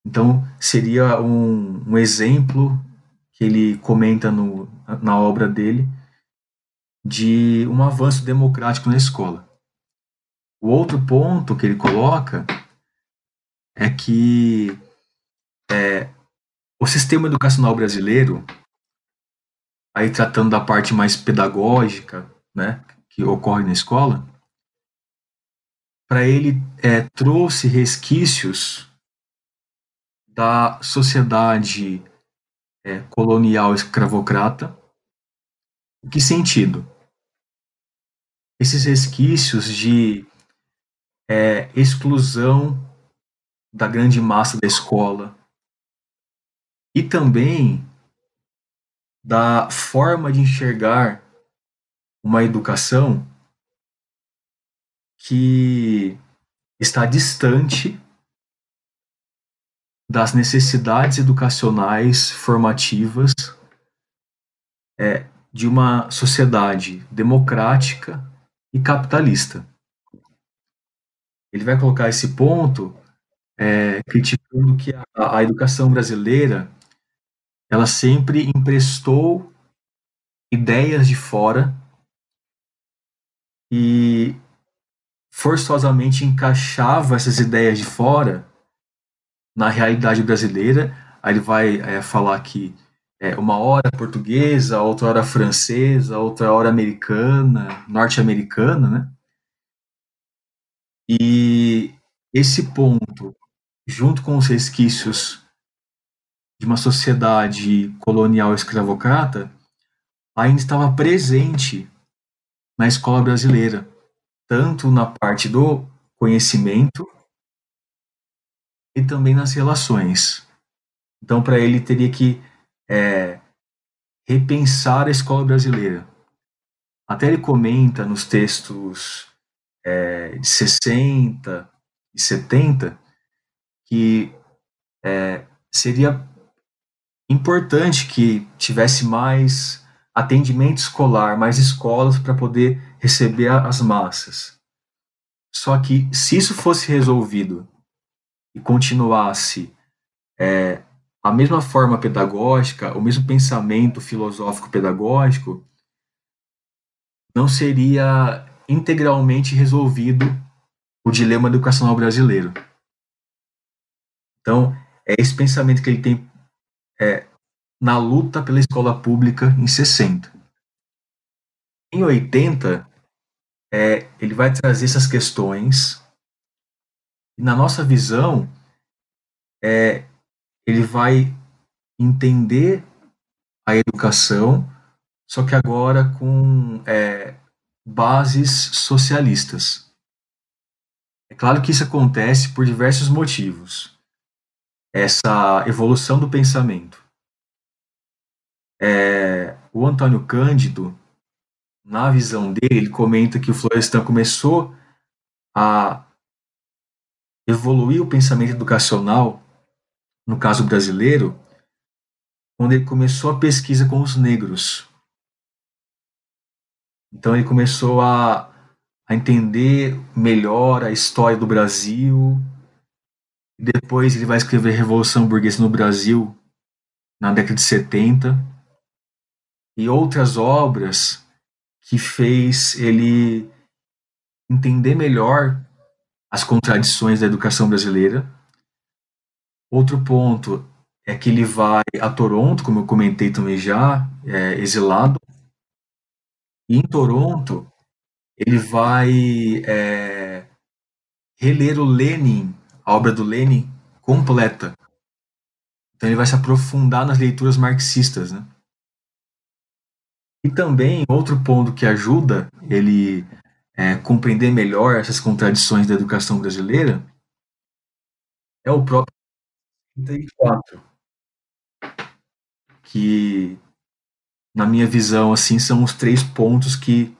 [SPEAKER 3] Então, seria um, um exemplo que ele comenta no, na obra dele de um avanço democrático na escola. O outro ponto que ele coloca é que é, o sistema educacional brasileiro, aí tratando da parte mais pedagógica, né, que ocorre na escola, para ele é, trouxe resquícios da sociedade é, colonial escravocrata. Em que sentido? Esses resquícios de é, exclusão da grande massa da escola e também da forma de enxergar uma educação que está distante das necessidades educacionais formativas é, de uma sociedade democrática e capitalista. Ele vai colocar esse ponto é, criticando que a, a educação brasileira ela sempre emprestou ideias de fora e forçosamente encaixava essas ideias de fora na realidade brasileira. Aí ele vai é, falar que é, uma hora portuguesa, outra hora francesa, outra hora americana, norte-americana, né? E esse ponto, junto com os resquícios de uma sociedade colonial escravocrata, ainda estava presente na escola brasileira tanto na parte do conhecimento e também nas relações. Então, para ele, teria que é, repensar a escola brasileira. Até ele comenta nos textos é, de 60 e 70 que é, seria importante que tivesse mais atendimento escolar, mais escolas para poder receber as massas. Só que se isso fosse resolvido e continuasse é, a mesma forma pedagógica, o mesmo pensamento filosófico pedagógico, não seria integralmente resolvido o dilema educacional brasileiro. Então, é esse pensamento que ele tem é, na luta pela escola pública em 60. Em 80, é, ele vai trazer essas questões e, na nossa visão, é, ele vai entender a educação, só que agora com é, bases socialistas. É claro que isso acontece por diversos motivos. Essa evolução do pensamento. É, o Antônio Cândido, na visão dele, ele comenta que o Florestan começou a evoluir o pensamento educacional, no caso brasileiro, quando ele começou a pesquisa com os negros. Então ele começou a, a entender melhor a história do Brasil. Depois ele vai escrever Revolução Burguesa no Brasil na década de 70 e outras obras que fez ele entender melhor as contradições da educação brasileira. Outro ponto é que ele vai a Toronto, como eu comentei também já, é, exilado, e em Toronto, ele vai é, reler o Lenin, a obra do Lenin, completa. Então ele vai se aprofundar nas leituras marxistas, né? E também outro ponto que ajuda ele é, compreender melhor essas contradições da educação brasileira é o próprio 34, que na minha visão, assim, são os três pontos que.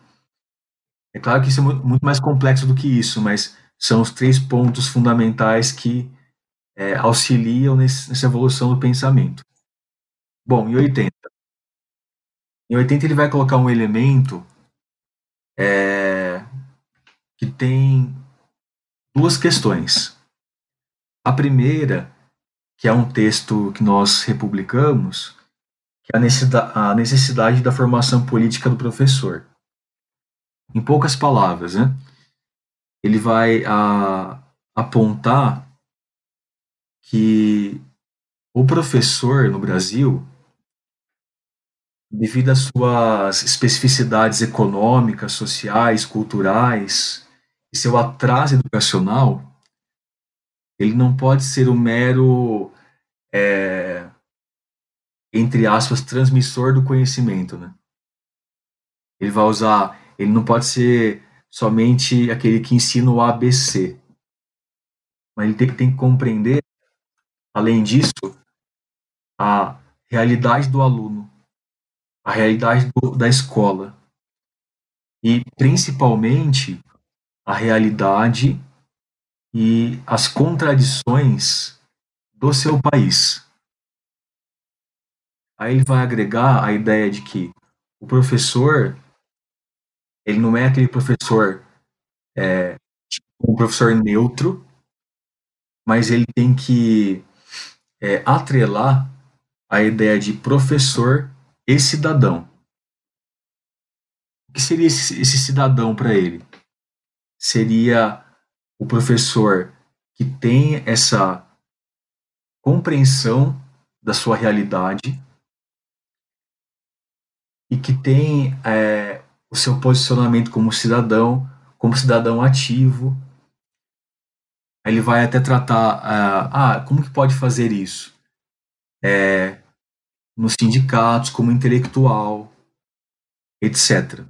[SPEAKER 3] É claro que isso é muito mais complexo do que isso, mas são os três pontos fundamentais que é, auxiliam nesse, nessa evolução do pensamento. Bom, em 80. Em 80 ele vai colocar um elemento é, que tem duas questões. A primeira, que é um texto que nós republicamos, que é a necessidade da formação política do professor. Em poucas palavras, né? Ele vai a, apontar que o professor no Brasil, devido às suas especificidades econômicas, sociais, culturais e seu atraso educacional, ele não pode ser um mero é, entre aspas, transmissor do conhecimento, né? Ele vai usar, ele não pode ser somente aquele que ensina o ABC, mas ele tem, tem que compreender, além disso, a realidade do aluno, a realidade do, da escola e, principalmente, a realidade e as contradições do seu país. Aí ele vai agregar a ideia de que o professor, ele não é aquele professor, é, tipo, um professor neutro, mas ele tem que é, atrelar a ideia de professor e cidadão. O que seria esse, esse cidadão para ele? Seria o professor que tem essa compreensão da sua realidade, e que tem é, o seu posicionamento como cidadão, como cidadão ativo. Ele vai até tratar, uh, ah, como que pode fazer isso? É, nos sindicatos, como intelectual, etc.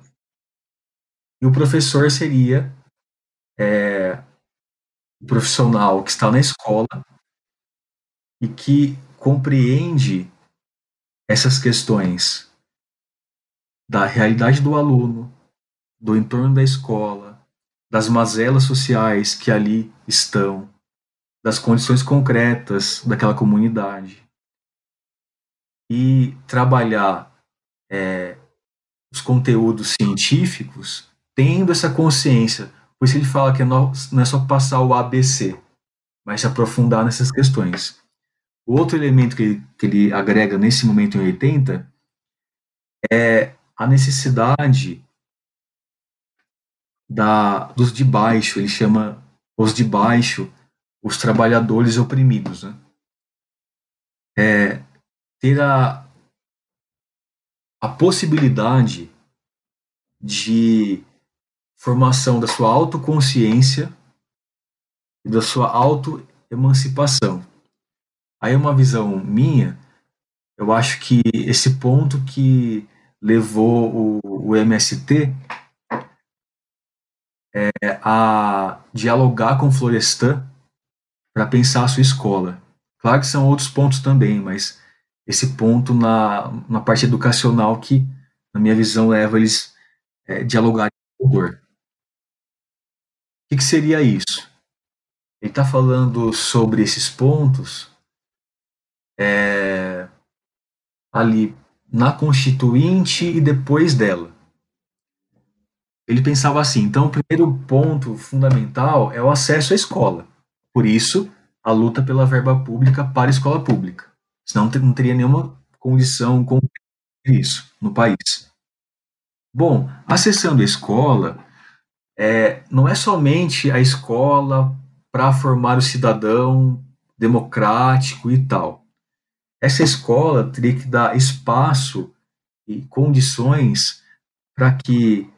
[SPEAKER 3] E o professor seria é, o profissional que está na escola e que compreende essas questões da realidade do aluno, do entorno da escola, das mazelas sociais que ali estão, das condições concretas daquela comunidade. E trabalhar é, os conteúdos científicos tendo essa consciência. Por isso ele fala que não é só passar o ABC, mas se aprofundar nessas questões. O outro elemento que ele, que ele agrega nesse momento em 80 é a necessidade da, dos de baixo, ele chama os de baixo os trabalhadores oprimidos. Né? É, ter a, a possibilidade de formação da sua autoconsciência e da sua autoemancipação. Aí uma visão minha, eu acho que esse ponto que levou o, o MST é, a dialogar com Florestan para pensar a sua escola. Claro que são outros pontos também, mas esse ponto na, na parte educacional que, na minha visão, leva eles é, dialogar com o O que, que seria isso? Ele está falando sobre esses pontos é, ali na Constituinte e depois dela. Ele pensava assim: então, o primeiro ponto fundamental é o acesso à escola. Por isso, a luta pela verba pública para a escola pública. Senão não teria nenhuma condição com isso no país. Bom, acessando a escola, é, não é somente a escola para formar o cidadão democrático e tal. Essa escola teria que dar espaço e condições para que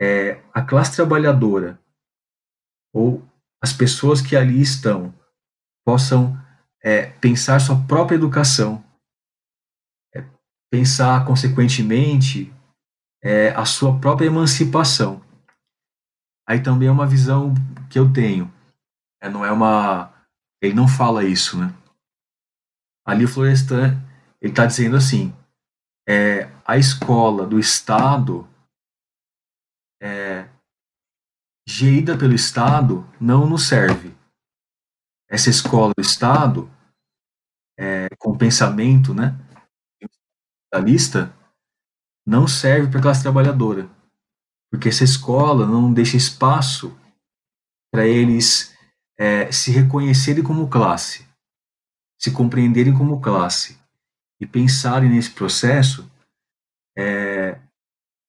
[SPEAKER 3] é, a classe trabalhadora ou as pessoas que ali estão possam é, pensar sua própria educação, é, pensar, consequentemente, é, a sua própria emancipação. Aí também é uma visão que eu tenho. É, não é uma. Ele não fala isso, né? Ali o Florestan ele está dizendo assim: é, a escola do Estado é, gerida pelo Estado não nos serve. Essa escola do Estado, é, com pensamento né, lista, não serve para a classe trabalhadora, porque essa escola não deixa espaço para eles é, se reconhecerem como classe, se compreenderem como classe e pensarem nesse processo é,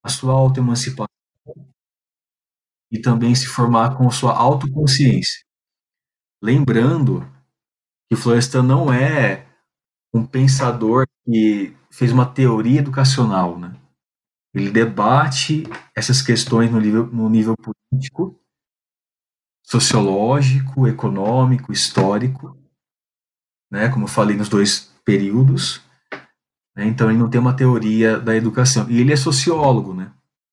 [SPEAKER 3] a sua autoemancipação e também se formar com sua autoconsciência. Lembrando que Florestan não é um pensador que fez uma teoria educacional, né? Ele debate essas questões no nível, no nível político, sociológico, econômico, histórico, né? Como eu falei nos dois períodos. Né? Então ele não tem uma teoria da educação e ele é sociólogo, né?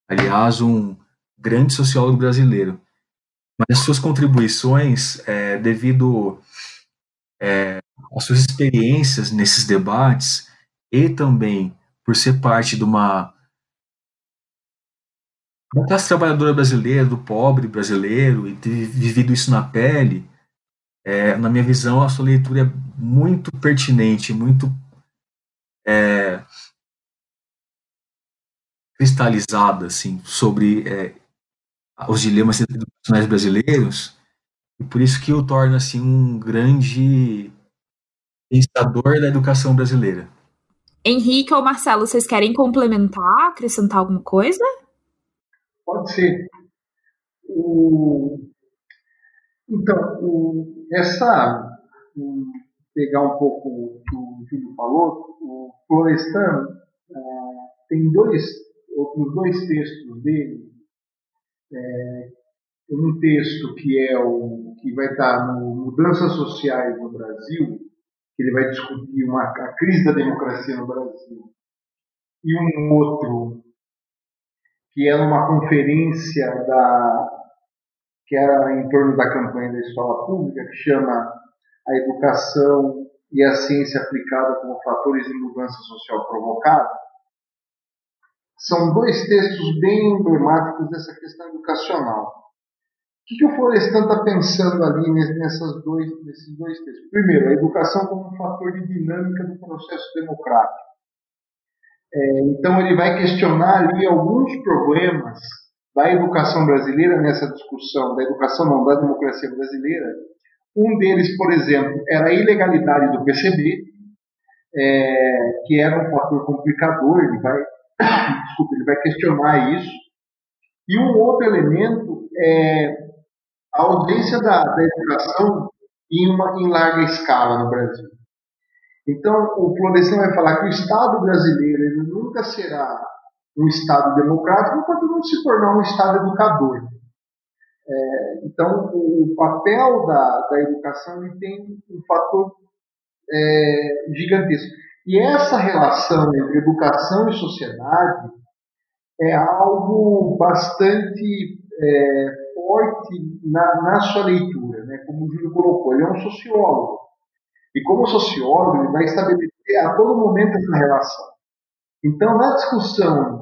[SPEAKER 3] Aliás, um grande sociólogo brasileiro. Mas as suas contribuições, é, devido é, às suas experiências nesses debates e também por ser parte de uma da classe trabalhadora brasileira, do pobre brasileiro e ter vivido isso na pele, é, na minha visão, a sua leitura é muito pertinente, muito é, cristalizada, assim, sobre é, os dilemas educacionais brasileiros, e por isso que o torna assim um grande pensador da educação brasileira.
[SPEAKER 1] Henrique ou Marcelo, vocês querem complementar, acrescentar alguma coisa?
[SPEAKER 4] Pode ser. O... Então, essa pegar um pouco o que o Júlio falou, o Florestan uh, tem dois outros dois textos dele é, um texto que é o que vai estar no Mudanças Sociais no Brasil, que ele vai discutir uma, a crise da democracia no Brasil, e um outro que é uma conferência da que era em torno da campanha da escola pública, que chama A Educação e a Ciência Aplicada como Fatores de Mudança Social Provocada, são dois textos bem emblemáticos dessa questão educacional. que, que o Florestan está pensando ali nessas dois, nesses dois textos? Primeiro, a educação como um fator de dinâmica do processo democrático. É, então, ele vai questionar ali alguns problemas da educação brasileira nessa discussão, da educação não, da democracia brasileira. Um deles, por exemplo, era a ilegalidade do PCB, é, que era um fator complicador, ele vai, desculpa, ele vai questionar isso. E um outro elemento é a ausência da, da educação em, uma, em larga escala no Brasil. Então, o Florestan vai falar que o Estado brasileiro ele nunca será um Estado democrático enquanto não se tornar um Estado educador. É, então, o papel da, da educação tem um fator é, gigantesco. E essa relação entre educação e sociedade é algo bastante é, forte na, na sua leitura, né? como o Júlio colocou, ele é um sociólogo. E como sociólogo, ele vai estabelecer a todo momento essa relação. Então, na discussão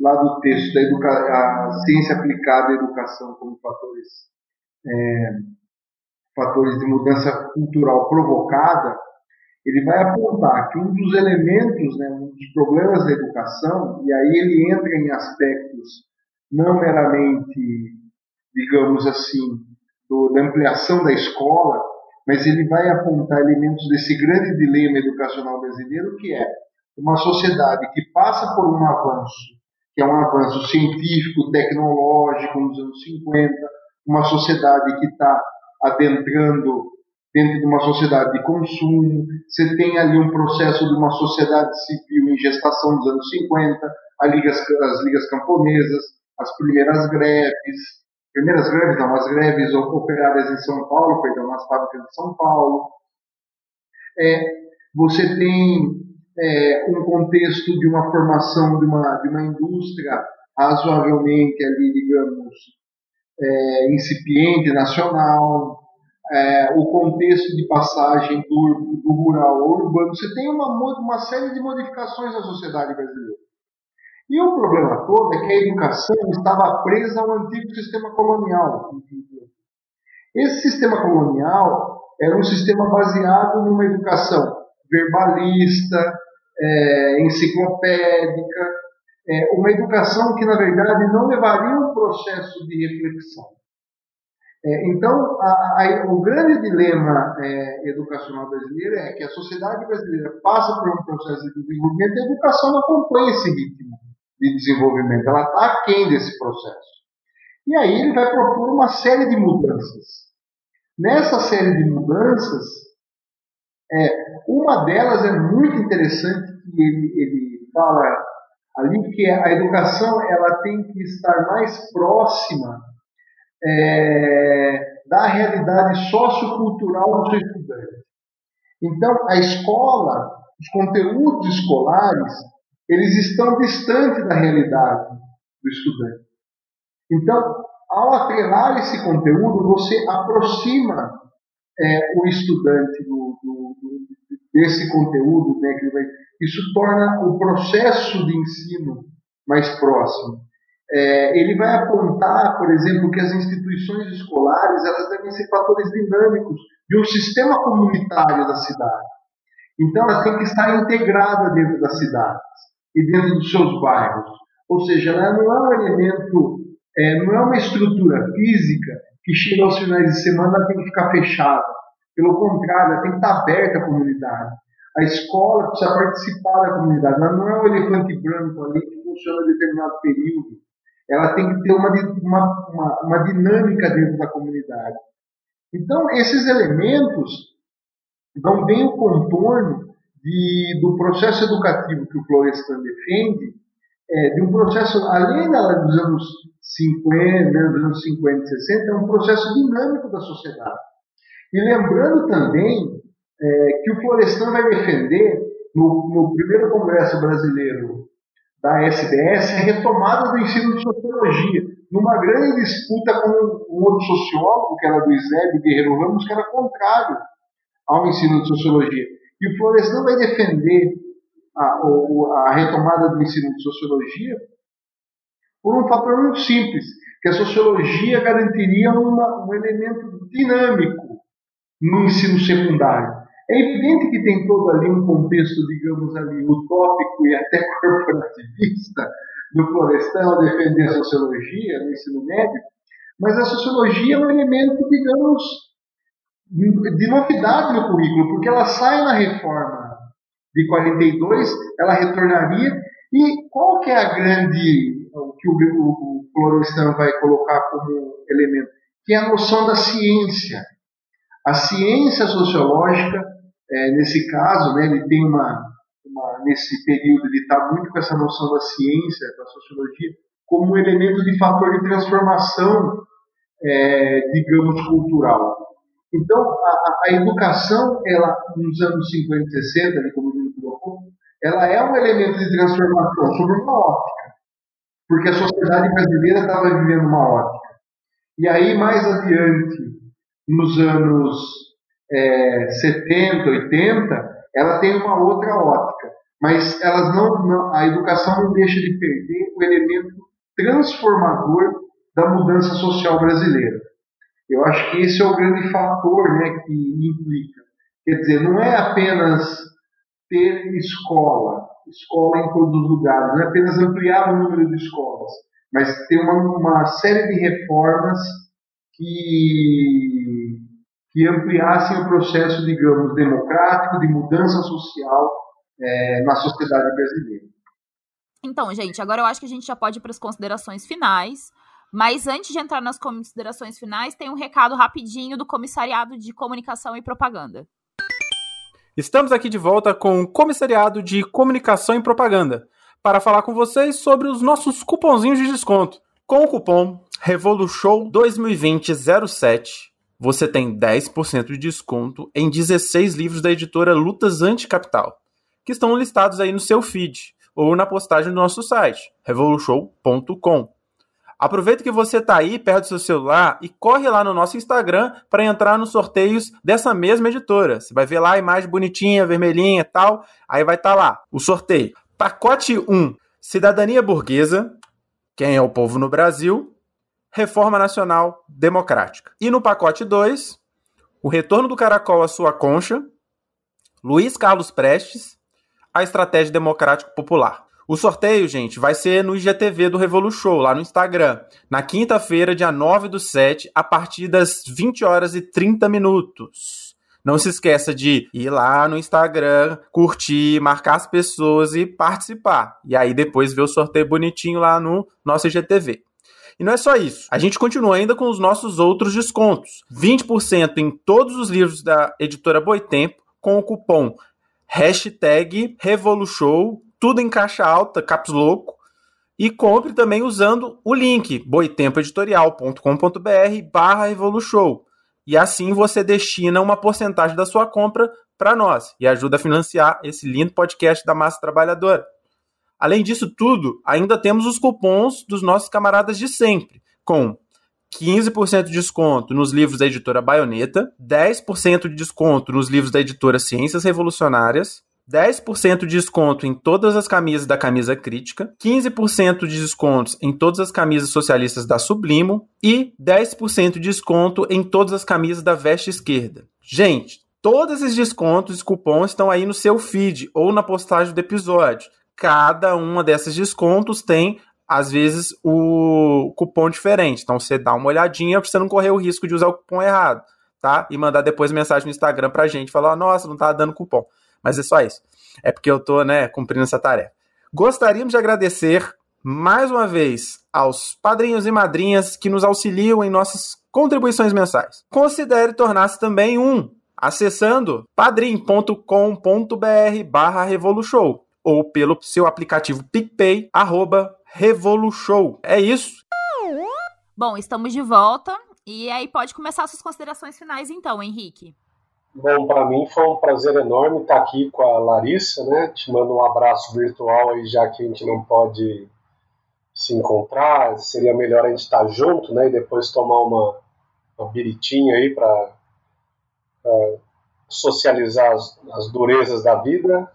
[SPEAKER 4] lá do texto da educa ciência aplicada à educação como fatores, é, fatores de mudança cultural provocada, ele vai apontar que um dos elementos, né, um dos problemas da educação, e aí ele entra em aspectos não meramente digamos assim, do, da ampliação da escola, mas ele vai apontar elementos desse grande dilema educacional brasileiro, que é uma sociedade que passa por um avanço, que é um avanço científico, tecnológico nos anos 50, uma sociedade que está adentrando dentro de uma sociedade de consumo, você tem ali um processo de uma sociedade civil em gestação nos anos 50, as ligas, as ligas camponesas, as primeiras greves, primeiras greves, não, as greves operárias em São Paulo, perdão, nas fábricas de São Paulo. É, você tem é, um contexto de uma formação de uma, de uma indústria razoavelmente ali, digamos, é, incipiente, nacional, é, o contexto de passagem do, do rural ao urbano, você tem uma, uma série de modificações na sociedade brasileira. E o problema todo é que a educação estava presa ao antigo sistema colonial. Esse sistema colonial era um sistema baseado numa educação verbalista, é, enciclopédica, é, uma educação que, na verdade, não levaria um processo de reflexão. É, então, a, a, o grande dilema é, educacional brasileiro é que a sociedade brasileira passa por um processo de desenvolvimento e a educação não acompanha esse ritmo de desenvolvimento, ela está aquém desse processo. E aí ele vai propor uma série de mudanças. Nessa série de mudanças, é, uma delas é muito interessante que ele, ele fala ali que a educação ela tem que estar mais próxima é, da realidade sociocultural do seu estudante. Então, a escola, os conteúdos escolares, eles estão distantes da realidade do estudante. Então, ao atrelar esse conteúdo, você aproxima é, o estudante do, do, do, desse conteúdo, né, vai, isso torna o processo de ensino mais próximo. É, ele vai apontar, por exemplo, que as instituições escolares elas devem ser fatores dinâmicos de um sistema comunitário da cidade. Então, elas têm que estar integradas dentro das cidades e dentro dos seus bairros. Ou seja, ela não é um elemento, é, não é uma estrutura física que chega aos finais de semana ela tem que ficar fechada. Pelo contrário, ela tem que estar aberta à comunidade. A escola precisa participar da comunidade. Ela não é um elefante branco ali que funciona em determinado período. Ela tem que ter uma, uma, uma, uma dinâmica dentro da comunidade. Então, esses elementos dão bem o contorno de, do processo educativo que o Florestan defende, é, de um processo, além da, dos anos 50, né, dos anos 50 e 60, é um processo dinâmico da sociedade. E lembrando também é, que o Florestan vai defender, no, no primeiro Congresso Brasileiro da SBS, a retomada do ensino de sociologia, numa grande disputa com um outro sociólogo, que era do Eusébio Guerreiro Ramos, que era contrário ao ensino de sociologia. E o Florestan vai defender a, a retomada do ensino de sociologia por um fator muito simples. que a sociologia garantiria uma, um elemento dinâmico no ensino secundário. É evidente que tem todo ali um contexto, digamos ali, utópico e até corporativista do Florestão defender a sociologia no ensino médio, mas a sociologia é um elemento, digamos, de novidade no currículo, porque ela sai na reforma de 42, ela retornaria, e qual que é a grande, o que o, o, Florestan vai colocar como elemento? Que é a noção da ciência. A ciência sociológica, é, nesse caso, né, ele tem uma, uma, nesse período, ele está muito com essa noção da ciência, da sociologia, como um elemento de fator de transformação, é, digamos, cultural. Então, a, a, educação, ela, nos anos 50 e 60, como o colocou, ela é um elemento de transformação sobre uma ótica, porque a sociedade brasileira estava vivendo uma ótica. E aí, mais adiante, nos anos é, 70, 80, ela tem uma outra ótica, mas elas não, não, a educação não deixa de perder o elemento transformador da mudança social brasileira. Eu acho que esse é o grande fator né, que implica. Quer dizer, não é apenas ter escola, escola em todos os lugares, não é apenas ampliar o número de escolas, mas ter uma, uma série de reformas que, que ampliassem o processo, digamos, democrático, de mudança social é, na sociedade brasileira.
[SPEAKER 1] Então, gente, agora eu acho que a gente já pode ir para as considerações finais. Mas antes de entrar nas considerações finais, tem um recado rapidinho do Comissariado de Comunicação e Propaganda.
[SPEAKER 5] Estamos aqui de volta com o Comissariado de Comunicação e Propaganda para falar com vocês sobre os nossos cupomzinhos de desconto. Com o cupom RevoluShow 2020-07, você tem 10% de desconto em 16 livros da editora Lutas Anticapital, que estão listados aí no seu feed ou na postagem do nosso site, revolushow.com. Aproveita que você está aí perto do seu celular e corre lá no nosso Instagram para entrar nos sorteios dessa mesma editora. Você vai ver lá a imagem bonitinha, vermelhinha e tal. Aí vai estar tá lá o sorteio. Pacote 1: Cidadania Burguesa. Quem é o povo no Brasil? Reforma Nacional Democrática. E no pacote 2, O Retorno do Caracol à Sua Concha. Luiz Carlos Prestes. A Estratégia Democrático Popular. O sorteio, gente, vai ser no IGTV do Revolu Show, lá no Instagram, na quinta-feira, dia 9 do 7, a partir das 20 horas e 30 minutos. Não se esqueça de ir lá no Instagram, curtir, marcar as pessoas e participar. E aí depois ver o sorteio bonitinho lá no nosso IGTV. E não é só isso. A gente continua ainda com os nossos outros descontos. 20% em todos os livros da editora Boitempo com o cupom hashtag RevoluShow tudo em caixa alta, caps louco, e compre também usando o link boitempoeditorial.com.br barra Revolushow. E assim você destina uma porcentagem da sua compra para nós e ajuda a financiar esse lindo podcast da massa trabalhadora. Além disso tudo, ainda temos os cupons dos nossos camaradas de sempre, com 15% de desconto nos livros da editora Baioneta, 10% de desconto nos livros da editora Ciências Revolucionárias, 10% de desconto em todas as camisas da Camisa Crítica, 15% de descontos em todas as camisas socialistas da Sublimo e 10% de desconto em todas as camisas da Veste Esquerda. Gente, todos esses descontos e cupons estão aí no seu feed ou na postagem do episódio. Cada uma desses descontos tem às vezes o cupom diferente. Então você dá uma olhadinha para você não correr o risco de usar o cupom errado, tá? E mandar depois mensagem no Instagram pra gente, falar: "Nossa, não tá dando cupom". Mas é só isso. É porque eu tô, né, cumprindo essa tarefa. Gostaríamos de agradecer mais uma vez aos padrinhos e madrinhas que nos auxiliam em nossas contribuições mensais. Considere tornar-se também um acessando padrim.com.br barra Revolution ou pelo seu aplicativo PicPay, arroba Revolution. É isso.
[SPEAKER 1] Bom, estamos de volta e aí pode começar suas considerações finais então, Henrique.
[SPEAKER 2] Bom, para mim foi um prazer enorme estar aqui com a Larissa, né? Te mando um abraço virtual aí, já que a gente não pode se encontrar. Seria melhor a gente estar junto, né? E depois tomar uma, uma biritinha aí para socializar as, as, durezas da vida.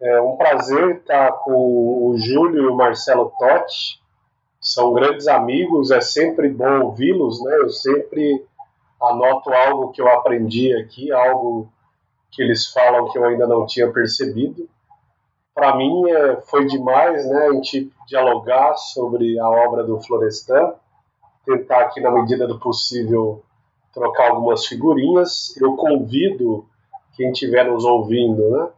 [SPEAKER 2] É um prazer estar com o Júlio e o Marcelo Totti. são grandes amigos, é sempre bom ouvi-los, né? Eu sempre anoto algo que eu aprendi aqui, algo que eles falam que eu ainda não tinha percebido. Para mim é, foi demais, né? A gente dialogar sobre a obra do Florestan, tentar aqui na medida do possível trocar algumas figurinhas. Eu convido quem estiver nos ouvindo, né?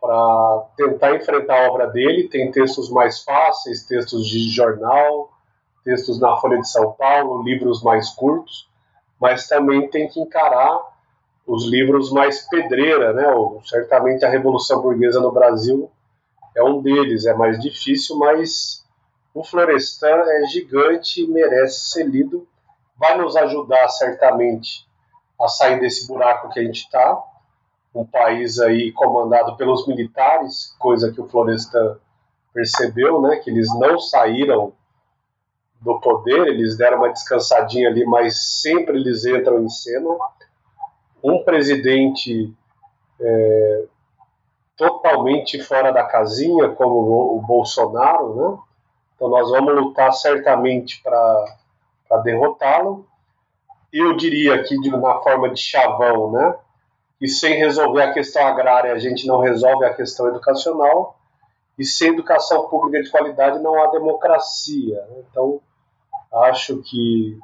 [SPEAKER 2] para tentar enfrentar a obra dele. Tem textos mais fáceis, textos de jornal, textos na Folha de São Paulo, livros mais curtos, mas também tem que encarar os livros mais pedreira, né? certamente a Revolução Burguesa no Brasil é um deles, é mais difícil, mas o Florestan é gigante e merece ser lido. Vai nos ajudar certamente a sair desse buraco que a gente está um país aí comandado pelos militares, coisa que o Florestan percebeu, né, que eles não saíram do poder, eles deram uma descansadinha ali, mas sempre eles entram em cena. Um presidente é, totalmente fora da casinha, como o Bolsonaro, né? Então nós vamos lutar certamente para derrotá-lo. Eu diria que de uma forma de chavão, né? e sem resolver a questão agrária a gente não resolve a questão educacional, e sem educação pública de qualidade não há democracia. Né? Então, acho que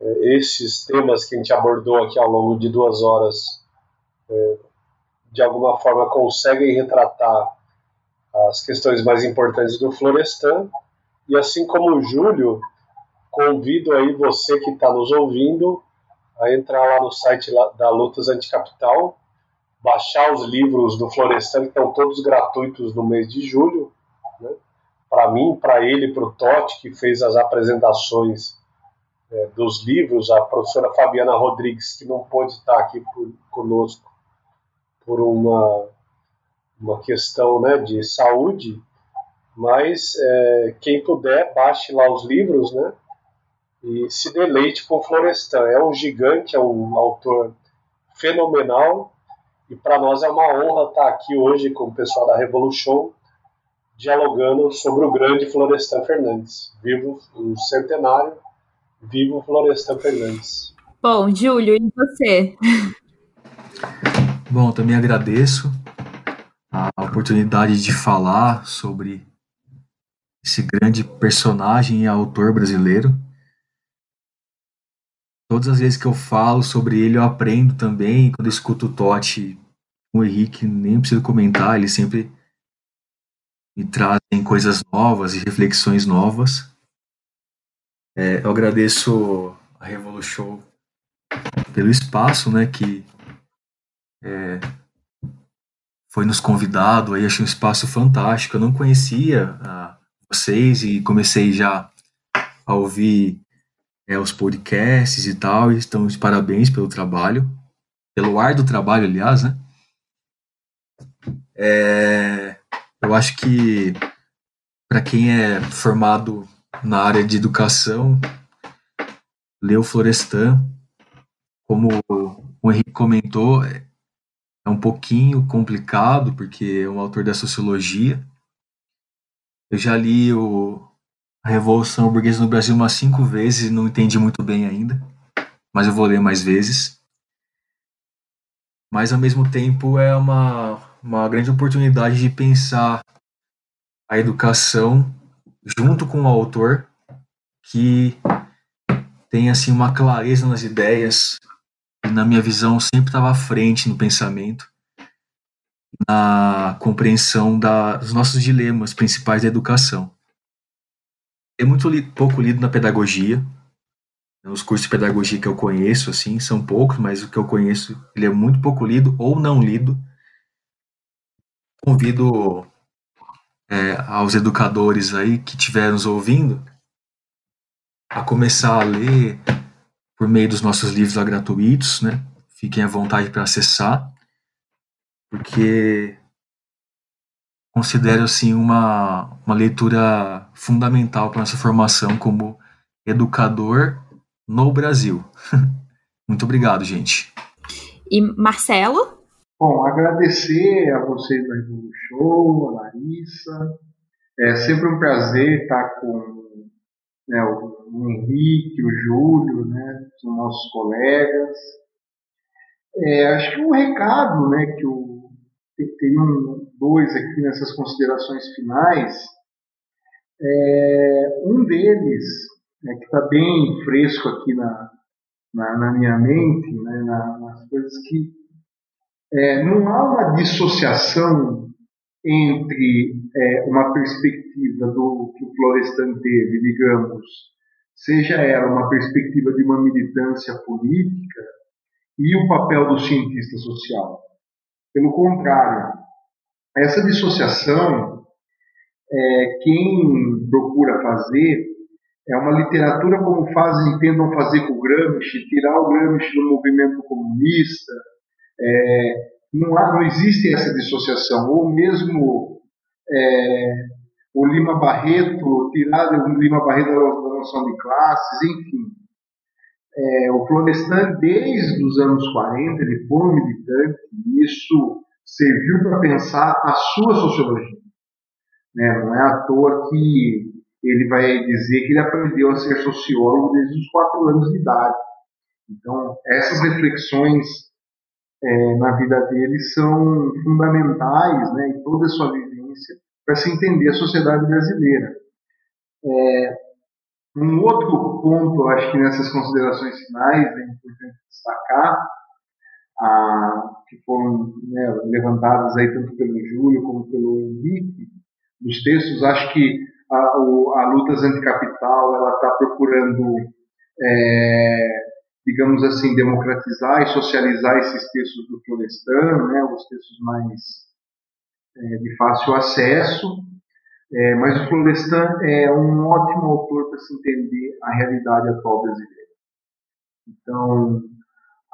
[SPEAKER 2] é, esses temas que a gente abordou aqui ao longo de duas horas, é, de alguma forma, conseguem retratar as questões mais importantes do Florestan, e assim como o Júlio, convido aí você que está nos ouvindo a entrar lá no site da Lutas Anticapital, baixar os livros do Florestan, que estão todos gratuitos no mês de julho, né? Para mim, para ele, para o Totti, que fez as apresentações é, dos livros, a professora Fabiana Rodrigues, que não pôde estar aqui por, conosco por uma, uma questão né, de saúde, mas é, quem puder, baixe lá os livros, né? e se deleite com Florestan. É um gigante, é um autor fenomenal e para nós é uma honra estar aqui hoje com o pessoal da Revolution dialogando sobre o grande Florestan Fernandes. Vivo o centenário, vivo Florestan Fernandes.
[SPEAKER 1] Bom, Júlio, e você?
[SPEAKER 3] Bom, também agradeço a oportunidade de falar sobre esse grande personagem e autor brasileiro todas as vezes que eu falo sobre ele, eu aprendo também. Quando eu escuto o Totti, o Henrique, nem preciso comentar, ele sempre me trazem coisas novas e reflexões novas. É, eu agradeço a Revolution pelo espaço, né, que é, foi nos convidado, aí achei um espaço fantástico. Eu não conhecia a, vocês e comecei já a ouvir é, os podcasts e tal, e de parabéns pelo trabalho, pelo ar do trabalho, aliás, né? É, eu acho que para quem é formado na área de educação, ler o Florestan, como o Henrique comentou, é um pouquinho complicado, porque é um autor da sociologia. Eu já li o a Revolução Burguesa no Brasil umas cinco vezes e não entendi muito bem ainda, mas eu vou ler mais vezes. Mas ao mesmo tempo é uma, uma grande oportunidade de pensar a educação junto com o autor que tem assim uma clareza nas ideias e na minha visão sempre estava à frente no pensamento na compreensão da, dos nossos dilemas principais da educação é muito li pouco lido na pedagogia. Os cursos de pedagogia que eu conheço, assim, são poucos, mas o que eu conheço, ele é muito pouco lido ou não lido. Convido é, aos educadores aí que estiverem nos ouvindo a começar a ler por meio dos nossos livros lá gratuitos, né? Fiquem à vontade para acessar, porque considero assim uma, uma leitura fundamental para nossa formação como educador no Brasil. Muito obrigado, gente.
[SPEAKER 1] E Marcelo?
[SPEAKER 4] Bom, agradecer a vocês do Revolu Show, a Larissa. É sempre um prazer estar com né, o Henrique, o Júlio, né, são nossos colegas. É, acho que um recado, né, que o, tem um, dois aqui nessas considerações finais. É, um deles, né, que está bem fresco aqui na, na, na minha mente, né, na, nas coisas que é, não há uma dissociação entre é, uma perspectiva do que o Florestan teve, digamos, seja ela uma perspectiva de uma militância política e o papel do cientista social. Pelo contrário, essa dissociação, é, quem procura fazer é uma literatura como fazem, tentam fazer com o Gramsci, tirar o Gramsci do movimento comunista, é, não, há, não existe essa dissociação, ou mesmo é, o Lima Barreto, tirar o Lima Barreto da, noção de classes, enfim. É, o Florestan, desde os anos 40, ele foi militante, e isso serviu para pensar a sua sociologia. Né? Não é à toa que ele vai dizer que ele aprendeu a ser sociólogo desde os quatro anos de idade. Então, essas reflexões é, na vida dele são fundamentais, né, em toda a sua vivência, para se entender a sociedade brasileira. É, um outro ponto, acho que nessas considerações finais é importante destacar, a, que foram né, levantadas aí tanto pelo Júlio como pelo Henrique, dos textos, acho que a, o, a Lutas Anticapital está procurando é, digamos assim, democratizar e socializar esses textos do Florestan, né, os textos mais é, de fácil acesso, é, mas o Florestan é um ótimo autor para se entender a realidade atual brasileira. Então,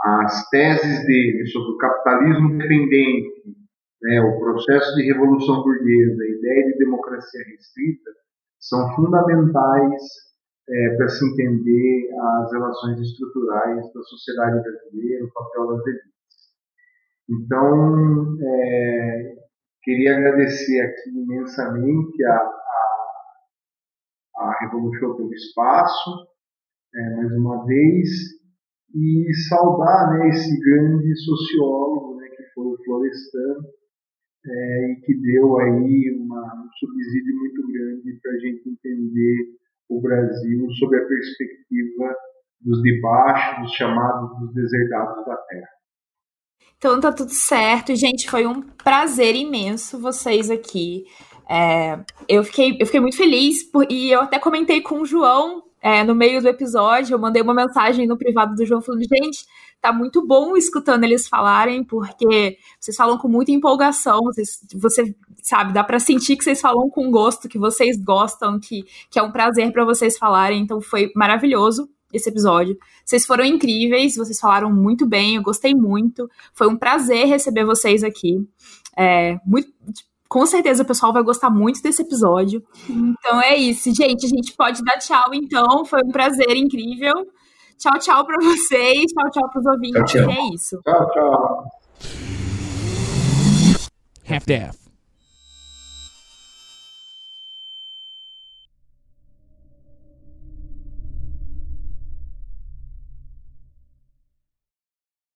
[SPEAKER 4] as teses dele sobre o capitalismo dependente, né, o processo de revolução burguesa, a ideia de democracia restrita, são fundamentais é, para se entender as relações estruturais da sociedade brasileira, o papel das elites. Então, é, queria agradecer aqui imensamente a, a, a Revolução pelo Espaço, é, mais uma vez, e saudar né, esse grande sociólogo né, que foi o Florestan, é, e que deu aí uma, um subsídio muito grande para a gente entender o Brasil sob a perspectiva dos de baixo, dos chamados dos deserdados da terra.
[SPEAKER 1] Então tá tudo certo, gente. Foi um prazer imenso vocês aqui. É, eu, fiquei, eu fiquei muito feliz por, e eu até comentei com o João é, no meio do episódio. Eu mandei uma mensagem no privado do João falando: gente, tá muito bom escutando eles falarem, porque vocês falam com muita empolgação, vocês, você sabe, dá para sentir que vocês falam com gosto, que vocês gostam, que, que é um prazer para vocês falarem, então foi maravilhoso esse episódio. Vocês foram incríveis, vocês falaram muito bem, eu gostei muito. Foi um prazer receber vocês aqui. É, muito, com certeza o pessoal vai gostar muito desse episódio. Então é isso, gente. A gente pode dar tchau, então. Foi um prazer incrível. Tchau, tchau para vocês. Tchau, tchau para os ouvintes. Tchau, tchau. E é isso.
[SPEAKER 4] Tchau, tchau.
[SPEAKER 6] Half-Death.